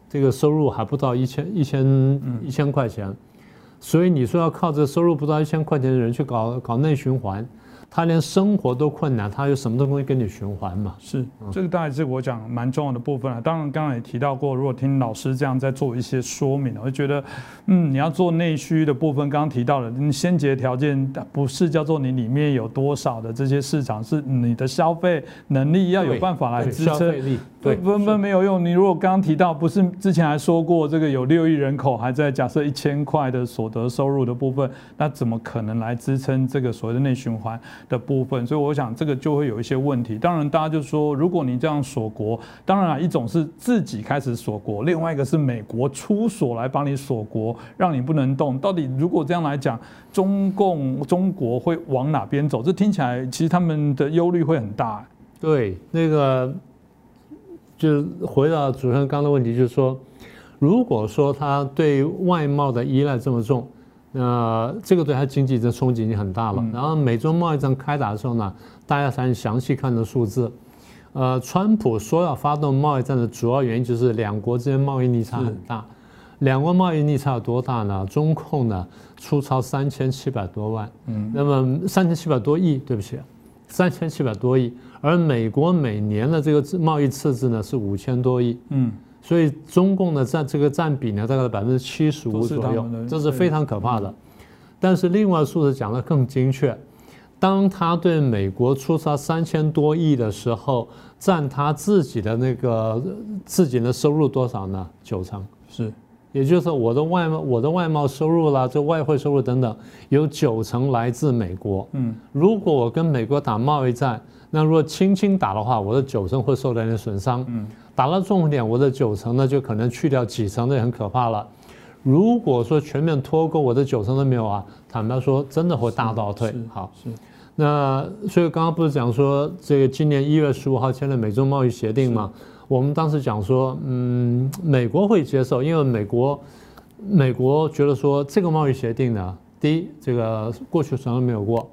这个收入还不到一千一千一千块钱，所以你说要靠这收入不到一千块钱的人去搞搞内循环。他连生活都困难，他有什么东西跟你循环嘛？是，这个当然是我讲蛮重要的部分了。当然，刚刚也提到过，如果听老师这样在做一些说明，我就觉得，嗯，你要做内需的部分，刚刚提到了，你先决条件不是叫做你里面有多少的这些市场，是你的消费能力要有办法来支撑。对，分分没有用。你如果刚刚提到，不是之前还说过，这个有六亿人口还在假设一千块的所得收入的部分，那怎么可能来支撑这个所谓的内循环？的部分，所以我想这个就会有一些问题。当然，大家就说，如果你这样锁国，当然啊，一种是自己开始锁国，另外一个是美国出锁来帮你锁国，让你不能动。到底如果这样来讲，中共中国会往哪边走？这听起来其实他们的忧虑会很大。对，那个就回到主持人刚的问题，就是说，如果说他对外贸的依赖这么重。那这个对它经济的冲击已经很大了。然后美中贸易战开打的时候呢，大家才详细看的数字，呃，川普说要发动贸易战的主要原因就是两国之间贸易逆差很大。两国贸易逆差有多大呢？中控呢出超三千七百多万，嗯，那么三千七百多亿，对不起，三千七百多亿。而美国每年的这个贸易赤字呢是五千多亿，嗯，所以中共的占这个占比呢大概百分之七十五左右，这是非常可怕的。但是另外数字讲的更精确，当他对美国出超三千多亿的时候，占他自己的那个自己的收入多少呢？九成是。也就是说，我的外贸、我的外贸收入啦，这外汇收入等等，有九成来自美国。嗯，如果我跟美国打贸易战，那如果轻轻打的话，我的九成会受到一点损伤。嗯，打到重点，我的九成呢就可能去掉几成，那很可怕了。如果说全面脱钩，我的九成都没有啊，坦白说，真的会大倒退。好，是。那所以刚刚不是讲说，这个今年一月十五号签了美中贸易协定嘛？我们当时讲说，嗯，美国会接受，因为美国，美国觉得说这个贸易协定呢，第一，这个过去从来没有过，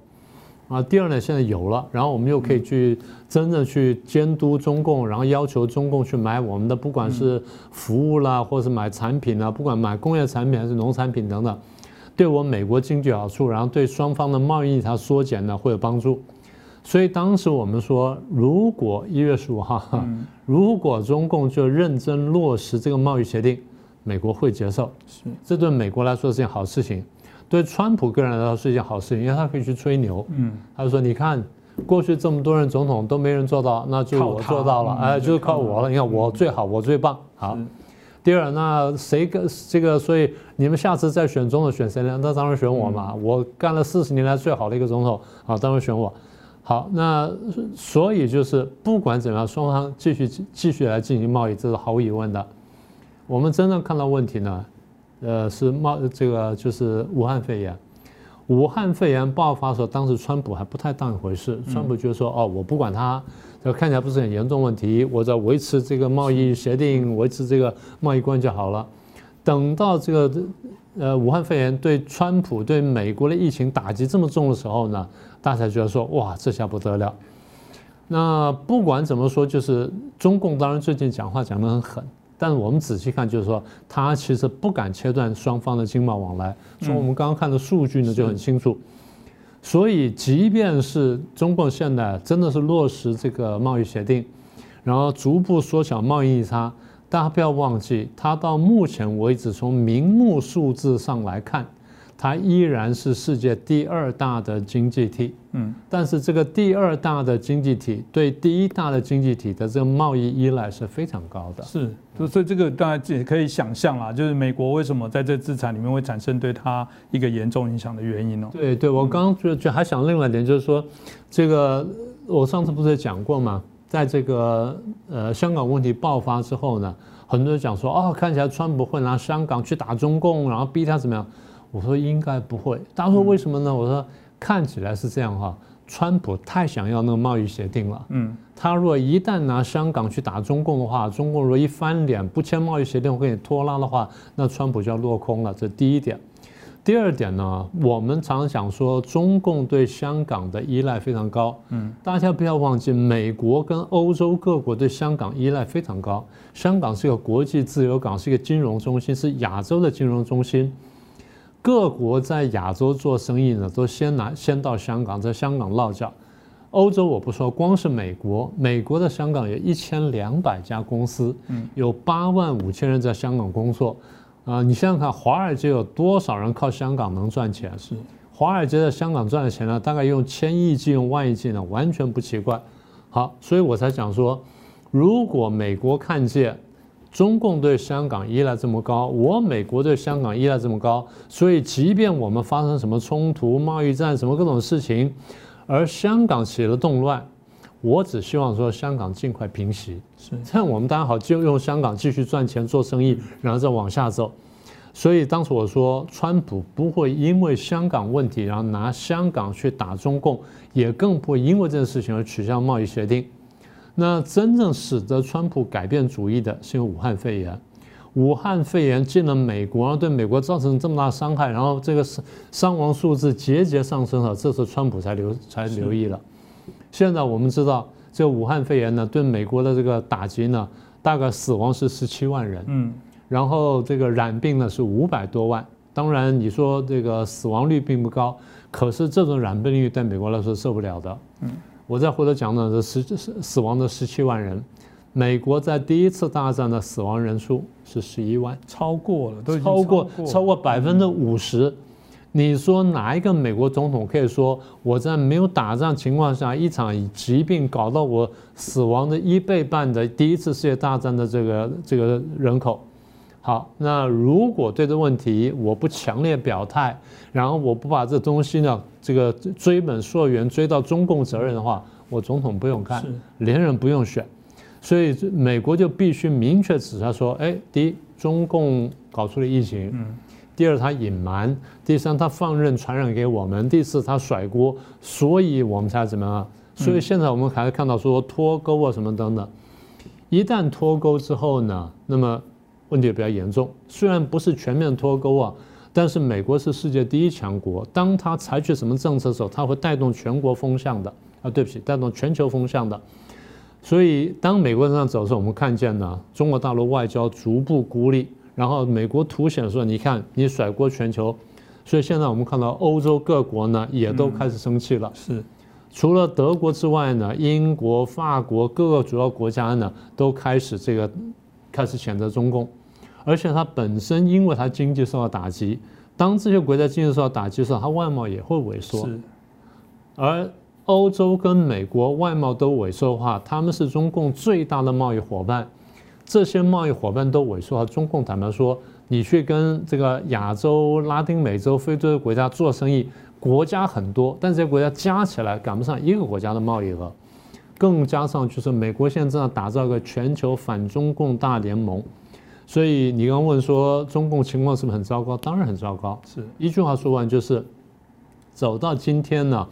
啊，第二呢，现在有了，然后我们又可以去真正去监督中共，然后要求中共去买我们的，不管是服务啦，或者是买产品啦，不管买工业产品还是农产品等等，对我美国经济好处，然后对双方的贸易它缩减呢会有帮助。所以当时我们说，如果一月十五号，*laughs* 如果中共就认真落实这个贸易协定，美国会接受。是，这对美国来说是件好事情，对川普个人来说是一件好事情，因为他可以去吹牛。嗯，他就说：“你看，过去这么多任总统都没人做到，那就我做到了，哎，就是靠我了。你看我最好，我最棒。好，第二，那谁跟这个？所以你们下次再选总统选谁呢？那当然选我嘛，我干了四十年来最好的一个总统，啊，当然选我。”好，那所以就是不管怎么样，双方继续继续来进行贸易，这是毫无疑问的。我们真正看到问题呢，呃，是贸这个就是武汉肺炎。武汉肺炎爆发的时候，当时川普还不太当一回事，川普就说：“哦，我不管它，这看起来不是很严重问题，我在维持这个贸易协定，维持这个贸易关系好了。”等到这个呃武汉肺炎对川普对美国的疫情打击这么重的时候呢？大家觉得说哇，这下不得了。那不管怎么说，就是中共当然最近讲话讲得很狠，但是我们仔细看，就是说他其实不敢切断双方的经贸往来。从我们刚刚看的数据呢就很清楚。所以，即便是中共现在真的是落实这个贸易协定，然后逐步缩小贸易逆差，大家不要忘记，它到目前为止从明目数字上来看。它依然是世界第二大的经济体，嗯，但是这个第二大的经济体对第一大的经济体的这个贸易依赖是非常高的。是，所以这个大家也可以想象啦，就是美国为什么在这资产里面会产生对它一个严重影响的原因呢？对对，我刚刚就就还想另外一点，就是说，这个我上次不是讲过嘛？在这个呃香港问题爆发之后呢，很多人讲说，哦，看起来川普会拿香港去打中共，然后逼他怎么样？我说应该不会，大家说为什么呢？我说看起来是这样哈，川普太想要那个贸易协定了。嗯，他如果一旦拿香港去打中共的话，中共如果一翻脸不签贸易协定会给你拖拉的话，那川普就要落空了。这第一点。第二点呢，我们常常讲说中共对香港的依赖非常高。嗯，大家不要忘记，美国跟欧洲各国对香港依赖非常高。香港是一个国际自由港，是一个金融中心，是亚洲的金融中心。各国在亚洲做生意呢，都先拿先到香港，在香港落脚。欧洲我不说，光是美国，美国的香港有一千两百家公司，有八万五千人在香港工作。啊，你想想看，华尔街有多少人靠香港能赚钱？是华尔街在香港赚的钱呢，大概用千亿计、用万亿计呢，完全不奇怪。好，所以我才讲说，如果美国看见。中共对香港依赖这么高，我美国对香港依赖这么高，所以即便我们发生什么冲突、贸易战、什么各种事情，而香港起了动乱，我只希望说香港尽快平息，这样，我们大家好就用香港继续赚钱做生意，然后再往下走。所以当时我说，川普不会因为香港问题，然后拿香港去打中共，也更不会因为这件事情而取消贸易协定。那真正使得川普改变主意的是武汉肺炎。武汉肺炎进了美国，对美国造成这么大伤害，然后这个伤伤亡数字节节上升了，这次川普才留才留意了。现在我们知道，这个武汉肺炎呢，对美国的这个打击呢，大概死亡是十七万人，嗯，然后这个染病呢是五百多万。当然，你说这个死亡率并不高，可是这种染病率对美国来说受不了的。嗯，我再回头讲讲这十死死亡的十七万人，美国在第一次大战的死亡人数是十一万，超过了，都超过超过百分之五十。你说哪一个美国总统可以说我在没有打仗情况下，一场疾病搞到我死亡的一倍半的第一次世界大战的这个这个人口？好，那如果对这问题我不强烈表态，然后我不把这东西呢这个追本溯源追到中共责任的话，我总统不用干，连任不用选。所以美国就必须明确指出说：哎，第一，中共搞出了疫情。第二，他隐瞒；第三，他放任传染给我们；第四，他甩锅，所以我们才怎么样？所以现在我们还看到说脱钩啊什么等等。一旦脱钩之后呢，那么问题也比较严重。虽然不是全面脱钩啊，但是美国是世界第一强国，当它采取什么政策的时候，它会带动全国风向的啊，对不起，带动全球风向的。所以当美国这样走的时候，我们看见呢，中国大陆外交逐步孤立。然后美国凸显说：“你看，你甩锅全球，所以现在我们看到欧洲各国呢也都开始生气了。是，除了德国之外呢，英国、法国各个主要国家呢都开始这个开始谴责中共，而且它本身因为它经济受到打击，当这些国家经济受到打击的时候，它外贸也会萎缩。是，而欧洲跟美国外贸都萎缩的话，他们是中共最大的贸易伙伴。”这些贸易伙伴都萎缩，中共坦白说，你去跟这个亚洲、拉丁美洲、非洲的国家做生意，国家很多，但这些国家加起来赶不上一个国家的贸易额。更加上就是美国现在正在打造一个全球反中共大联盟，所以你刚问说中共情况是不是很糟糕？当然很糟糕。是一句话说完就是，走到今天呢，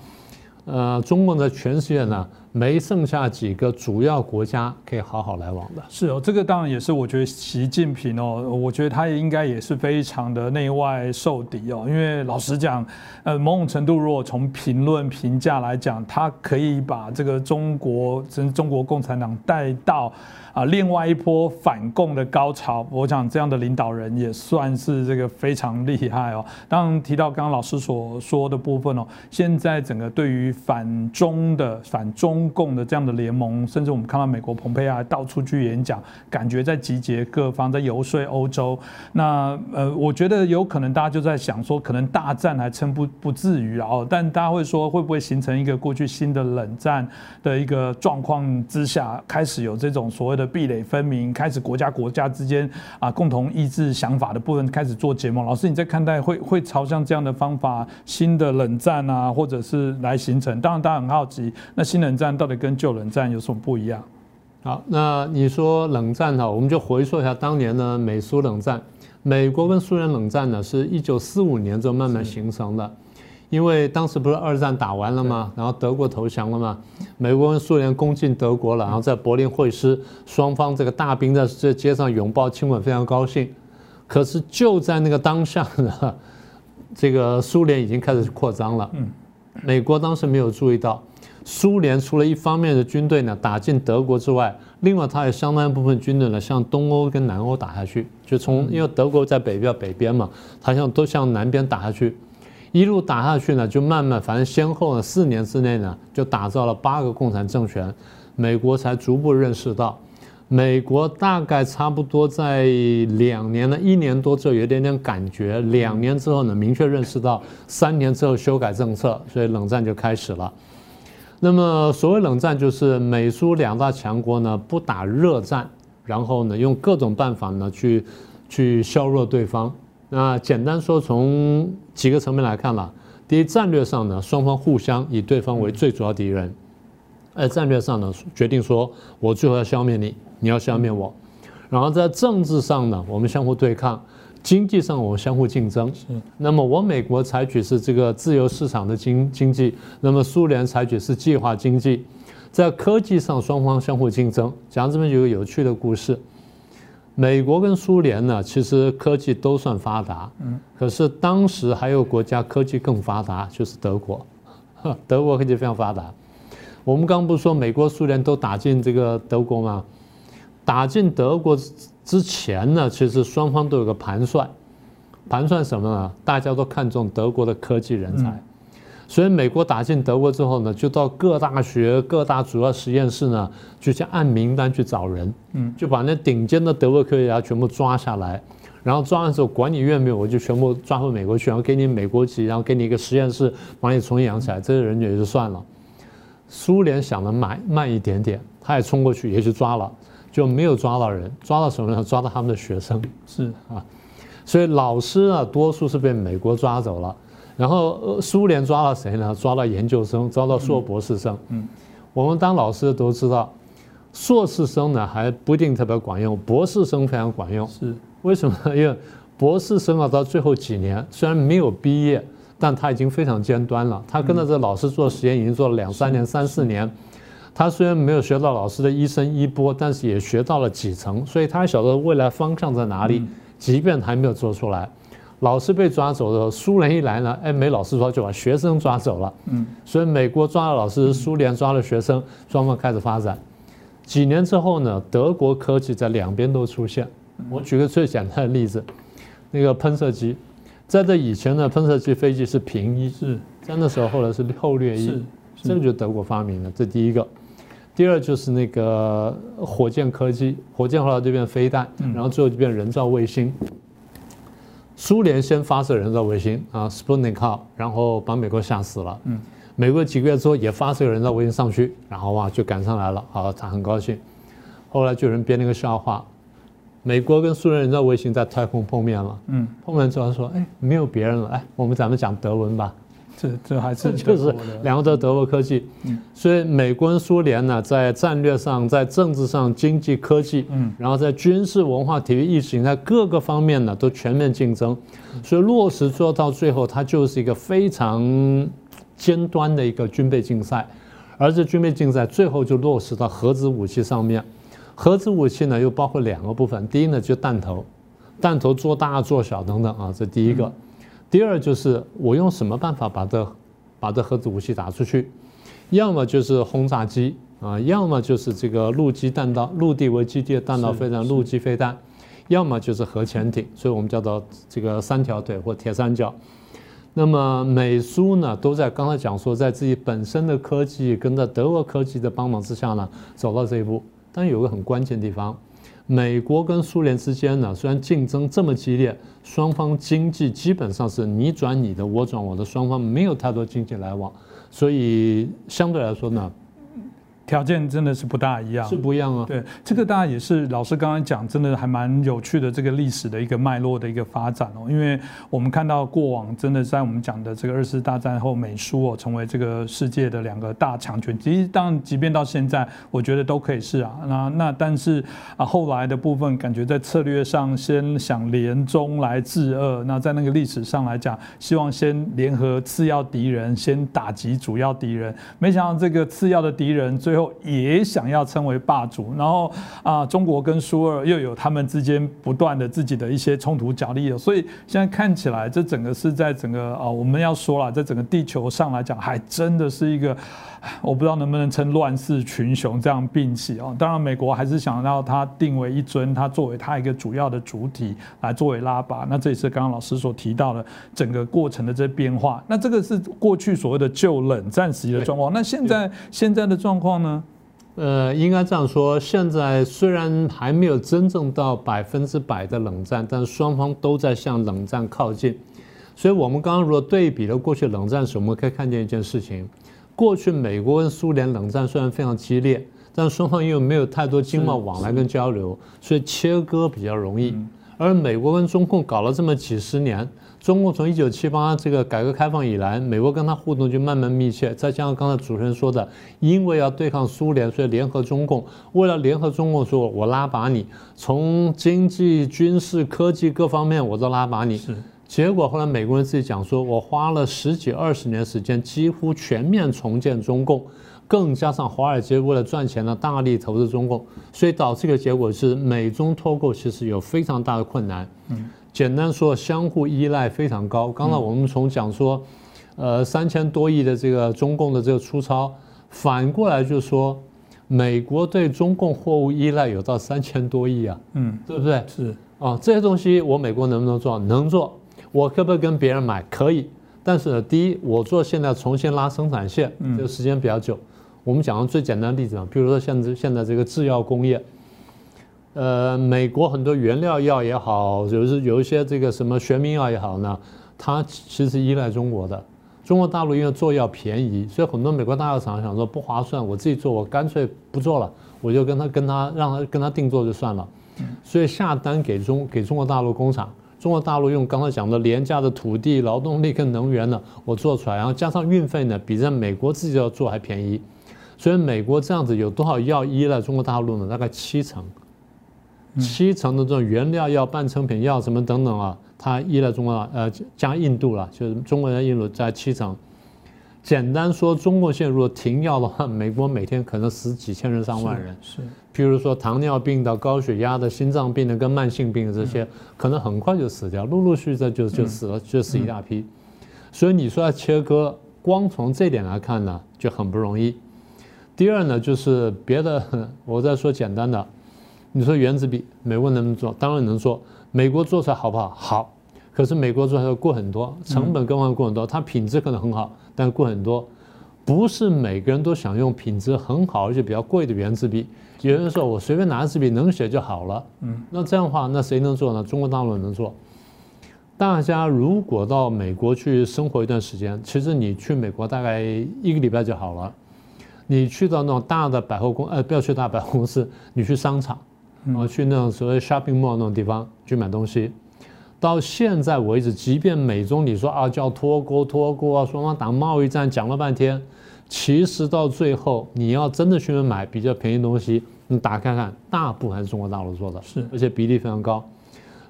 呃，中共在全世界呢。没剩下几个主要国家可以好好来往的。是哦，这个当然也是我觉得习近平哦，我觉得他应该也是非常的内外受敌哦。因为老实讲，呃，某种程度如果从评论评价来讲，他可以把这个中国，真中国共产党带到。啊，另外一波反共的高潮，我想这样的领导人也算是这个非常厉害哦。当然提到刚刚老师所说的部分哦，现在整个对于反中的、反中共的这样的联盟，甚至我们看到美国蓬佩奥到处去演讲，感觉在集结各方，在游说欧洲。那呃，我觉得有可能大家就在想说，可能大战还撑不不至于哦，但大家会说会不会形成一个过去新的冷战的一个状况之下，开始有这种所谓的。壁垒分明，开始国家国家之间啊共同意志想法的部分开始做结盟。老师，你在看待会会朝向这样的方法，新的冷战啊，或者是来形成？当然，大家很好奇，那新冷战到底跟旧冷战有什么不一样？好，那你说冷战哈，我们就回溯一下当年的美苏冷战。美国跟苏联冷战呢，是一九四五年之后慢慢形成的。因为当时不是二战打完了吗？然后德国投降了吗？美国跟苏联攻进德国了，然后在柏林会师，双方这个大兵在这街上拥抱亲吻，非常高兴。可是就在那个当下呢，*laughs* 这个苏联已经开始扩张了。嗯，美国当时没有注意到，苏联除了一方面的军队呢打进德国之外，另外它有相当一部分军队呢向东欧跟南欧打下去，就从因为德国在北边北边嘛，它向都向南边打下去。一路打下去呢，就慢慢，反正先后呢，四年之内呢，就打造了八个共产政权，美国才逐步认识到，美国大概差不多在两年呢，一年多之后有点点感觉，两年之后呢，明确认识到，三年之后修改政策，所以冷战就开始了。那么所谓冷战，就是美苏两大强国呢不打热战，然后呢用各种办法呢去去削弱对方。那简单说，从几个层面来看了。第一，战略上呢，双方互相以对方为最主要敌人；在战略上呢，决定说我最后要消灭你，你要消灭我。然后在政治上呢，我们相互对抗；经济上我们相互竞争。那么我美国采取是这个自由市场的经经济，那么苏联采取是计划经济。在科技上，双方相互竞争。讲这边有个有趣的故事。美国跟苏联呢，其实科技都算发达，嗯，可是当时还有国家科技更发达，就是德国，*laughs* 德国科技非常发达。我们刚不是说美国、苏联都打进这个德国吗？打进德国之前呢，其实双方都有个盘算，盘算什么呢？大家都看重德国的科技人才，所以美国打进德国之后呢，就到各大学、各大主要实验室呢，就去按名单去找人，嗯，就把那顶尖的德国科学家全部抓下来。然后抓完之后，管你愿不愿，我就全部抓回美国去，然后给你美国籍，然后给你一个实验室，把你重新养起来。这些人也就算了。苏联想的慢慢一点点，他也冲过去也去抓了，就没有抓到人，抓到什么呢？抓到他们的学生。是啊，所以老师啊，多数是被美国抓走了。然后苏联抓了谁呢？抓了研究生，抓到硕博士生。嗯，我们当老师的都知道，硕士生呢还不一定特别管用，博士生非常管用。是。为什么？*laughs* 因为博士生啊，到最后几年虽然没有毕业，但他已经非常尖端了。他跟着这老师做实验，已经做了两三年、三四年。他虽然没有学到老师的一生一波，但是也学到了几层，所以他晓得未来方向在哪里。即便还没有做出来，老师被抓走的时候，苏联一来呢，哎，没老师抓就把学生抓走了。嗯，所以美国抓了老师，苏联抓了学生，双方开始发展。几年之后呢，德国科技在两边都出现。我举个最简单的例子，那个喷射机，在这以前呢，喷射机飞机是平一，是在那时候后来是后掠翼，这个就是德国发明的，这第一个。第二就是那个火箭科技，火箭后来就变飞弹，然后最后就变人造卫星。苏联先发射人造卫星啊，Sputnik 号，然后把美国吓死了。嗯，美国几个月之后也发射人造卫星上去，然后哇就赶上来了，好他很高兴。后来就有人编了个笑话。美国跟苏联人造卫星在太空碰面了，嗯，碰面之后说，哎，没有别人了，哎，我们咱们讲德文吧，这这还是 *laughs* 就是两个都德国科技，嗯，所以美国跟苏联呢，在战略上、在政治上、经济科技，嗯，然后在军事、文化、体育、意识形态各个方面呢，都全面竞争，所以落实做到最后，它就是一个非常尖端的一个军备竞赛，而这军备竞赛最后就落实到核子武器上面。核子武器呢，又包括两个部分。第一呢，就弹头，弹头做大做小等等啊，这第一个。第二就是我用什么办法把这把这核子武器打出去？要么就是轰炸机啊，要么就是这个陆基弹道，陆地为基地的弹道飞弹，陆基飞弹，要么就是核潜艇。所以我们叫做这个三条腿或铁三角。那么美苏呢，都在刚才讲说，在自己本身的科技跟在德国科技的帮忙之下呢，走到这一步。但有个很关键地方，美国跟苏联之间呢，虽然竞争这么激烈，双方经济基本上是你转你的，我转我的，双方没有太多经济来往，所以相对来说呢。条件真的是不大一样，是不一样啊。对，这个当然也是老师刚刚讲，真的还蛮有趣的这个历史的一个脉络的一个发展哦。因为我们看到过往真的在我们讲的这个二次大战后，美苏哦成为这个世界的两个大强权。其实当然，即便到现在，我觉得都可以是啊。那那但是啊，后来的部分感觉在策略上先想联中来制恶。那在那个历史上来讲，希望先联合次要敌人，先打击主要敌人。没想到这个次要的敌人最后也想要称为霸主，然后啊，中国跟苏二又有他们之间不断的自己的一些冲突角力了，所以现在看起来，这整个是在整个啊，我们要说了，在整个地球上来讲，还真的是一个，我不知道能不能称乱世群雄这样并起啊。当然，美国还是想要它定为一尊，它作为它一个主要的主体来作为拉拔。那这也是刚刚老师所提到的整个过程的这变化。那这个是过去所谓的旧冷战时期的状况。那现在现在的状况？呃，应该这样说，现在虽然还没有真正到百分之百的冷战，但双方都在向冷战靠近。所以，我们刚刚如果对比了过去冷战时，我们可以看见一件事情：过去美国跟苏联冷战虽然非常激烈，但双方又没有太多经贸往来跟交流，所以切割比较容易。而美国跟中共搞了这么几十年。中共从一九七八这个改革开放以来，美国跟他互动就慢慢密切。再加上刚才主持人说的，因为要对抗苏联，所以联合中共。为了联合中共，说我拉拔你，从经济、军事、科技各方面我都拉拔你。是。结果后来美国人自己讲说，我花了十几二十年时间，几乎全面重建中共，更加上华尔街为了赚钱呢，大力投资中共，所以导致一个结果是美中脱钩其实有非常大的困难。嗯。简单说，相互依赖非常高。刚才我们从讲说，呃，三千多亿的这个中共的这个出超，反过来就说，美国对中共货物依赖有到三千多亿啊，嗯，对不对？是啊，这些东西我美国能不能做？能做。我可不可以跟别人买？可以。但是呢，第一，我做现在重新拉生产线，这个时间比较久。我们讲个最简单的例子啊，比如说现在现在这个制药工业，呃，美国很多原料药也好，有是有一些这个什么学名药也好呢，它其实依赖中国的。中国大陆因为做药便宜，所以很多美国大药厂想说不划算，我自己做，我干脆不做了，我就跟他跟他让他跟他定做就算了。所以下单给中给中国大陆工厂，中国大陆用刚才讲的廉价的土地、劳动力跟能源呢，我做出来，然后加上运费呢，比在美国自己要做还便宜。所以美国这样子有多少药依赖中国大陆呢？大概七成，七成的这种原料药、半成品药什么等等啊。它依赖中国呃加印度了，就是中国人印度在七成。简单说，中国现在如果停药的话，*laughs* 美国每天可能死几千人、上万人。是，譬如说糖尿病的、高血压的、心脏病的跟慢性病的这些，可能很快就死掉，陆陆续续的就就死了，就死一大批。所以你说要切割，光从这点来看呢，就很不容易。第二呢，就是别的，*laughs* 我再说简单的，你说原子笔，美国能不能做？当然能做。美国做出来好不好？好，可是美国做出来要贵很多，成本更换贵很多。它品质可能很好，但贵很多。不是每个人都想用品质很好而且比较贵的原子笔。有人说我随便拿支笔能写就好了。嗯，那这样的话，那谁能做呢？中国大陆能做。大家如果到美国去生活一段时间，其实你去美国大概一个礼拜就好了。你去到那种大的百货公，呃，不要去大百货公司，你去商场。我去那种所谓 shopping mall 那种地方去买东西，到现在为止，即便美中你说啊叫脱钩脱钩啊，双方打贸易战讲了半天，其实到最后你要真的去买比较便宜东西，你打开看，大部分还是中国大陆做的，是，而且比例非常高。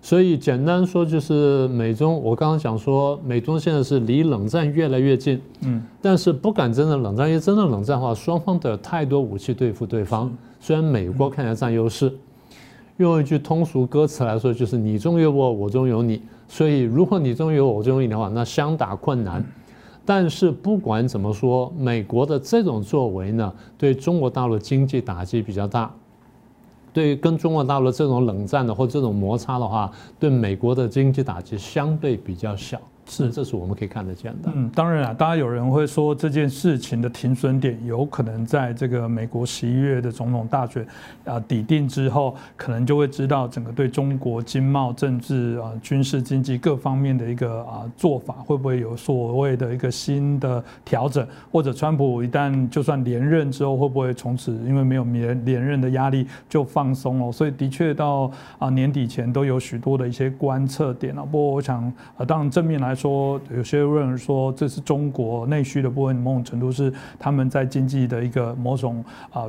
所以简单说就是美中，我刚刚讲说美中现在是离冷战越来越近，嗯，但是不敢真的冷战，因为真的冷战的话，双方都有太多武器对付对方。虽然美国看起来占优势。用一句通俗歌词来说，就是你中有我，我中有你。所以，如果你中有我，我中有你的话，那相打困难。但是，不管怎么说，美国的这种作为呢，对中国大陆经济打击比较大。对于跟中国大陆这种冷战的或这种摩擦的话，对美国的经济打击相对比较小。是，这是我们可以看得见的。嗯，当然啊，当然有人会说这件事情的停损点有可能在这个美国十一月的总统大选啊抵定之后，可能就会知道整个对中国经贸、政治啊、军事、经济各方面的一个啊做法会不会有所谓的一个新的调整，或者川普一旦就算连任之后，会不会从此因为没有连连任的压力就放松了？所以的确到啊年底前都有许多的一些观测点啊。不过我想啊，当然正面来。说有些人说这是中国内需的部分，某种程度是他们在经济的一个某种啊。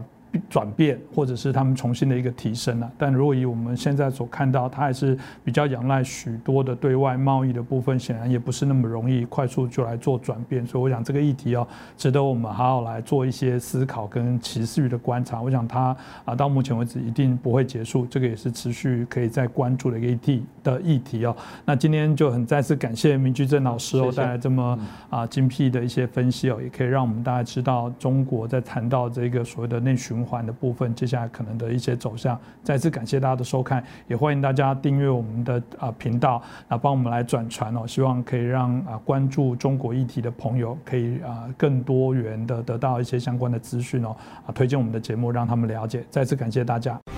转变，或者是他们重新的一个提升了。但如果以我们现在所看到，它还是比较仰赖许多的对外贸易的部分，显然也不是那么容易快速就来做转变。所以我想这个议题哦，值得我们好好来做一些思考跟持续的观察。我想它啊，到目前为止一定不会结束，这个也是持续可以再关注的一个议题的议题哦。那今天就很再次感谢明居正老师哦带来这么啊精辟的一些分析哦，也可以让我们大家知道中国在谈到这个所谓的内循。循环的部分，接下来可能的一些走向。再次感谢大家的收看，也欢迎大家订阅我们的啊频道，那帮我们来转传哦。希望可以让啊关注中国议题的朋友，可以啊更多元的得到一些相关的资讯哦。啊，推荐我们的节目，让他们了解。再次感谢大家。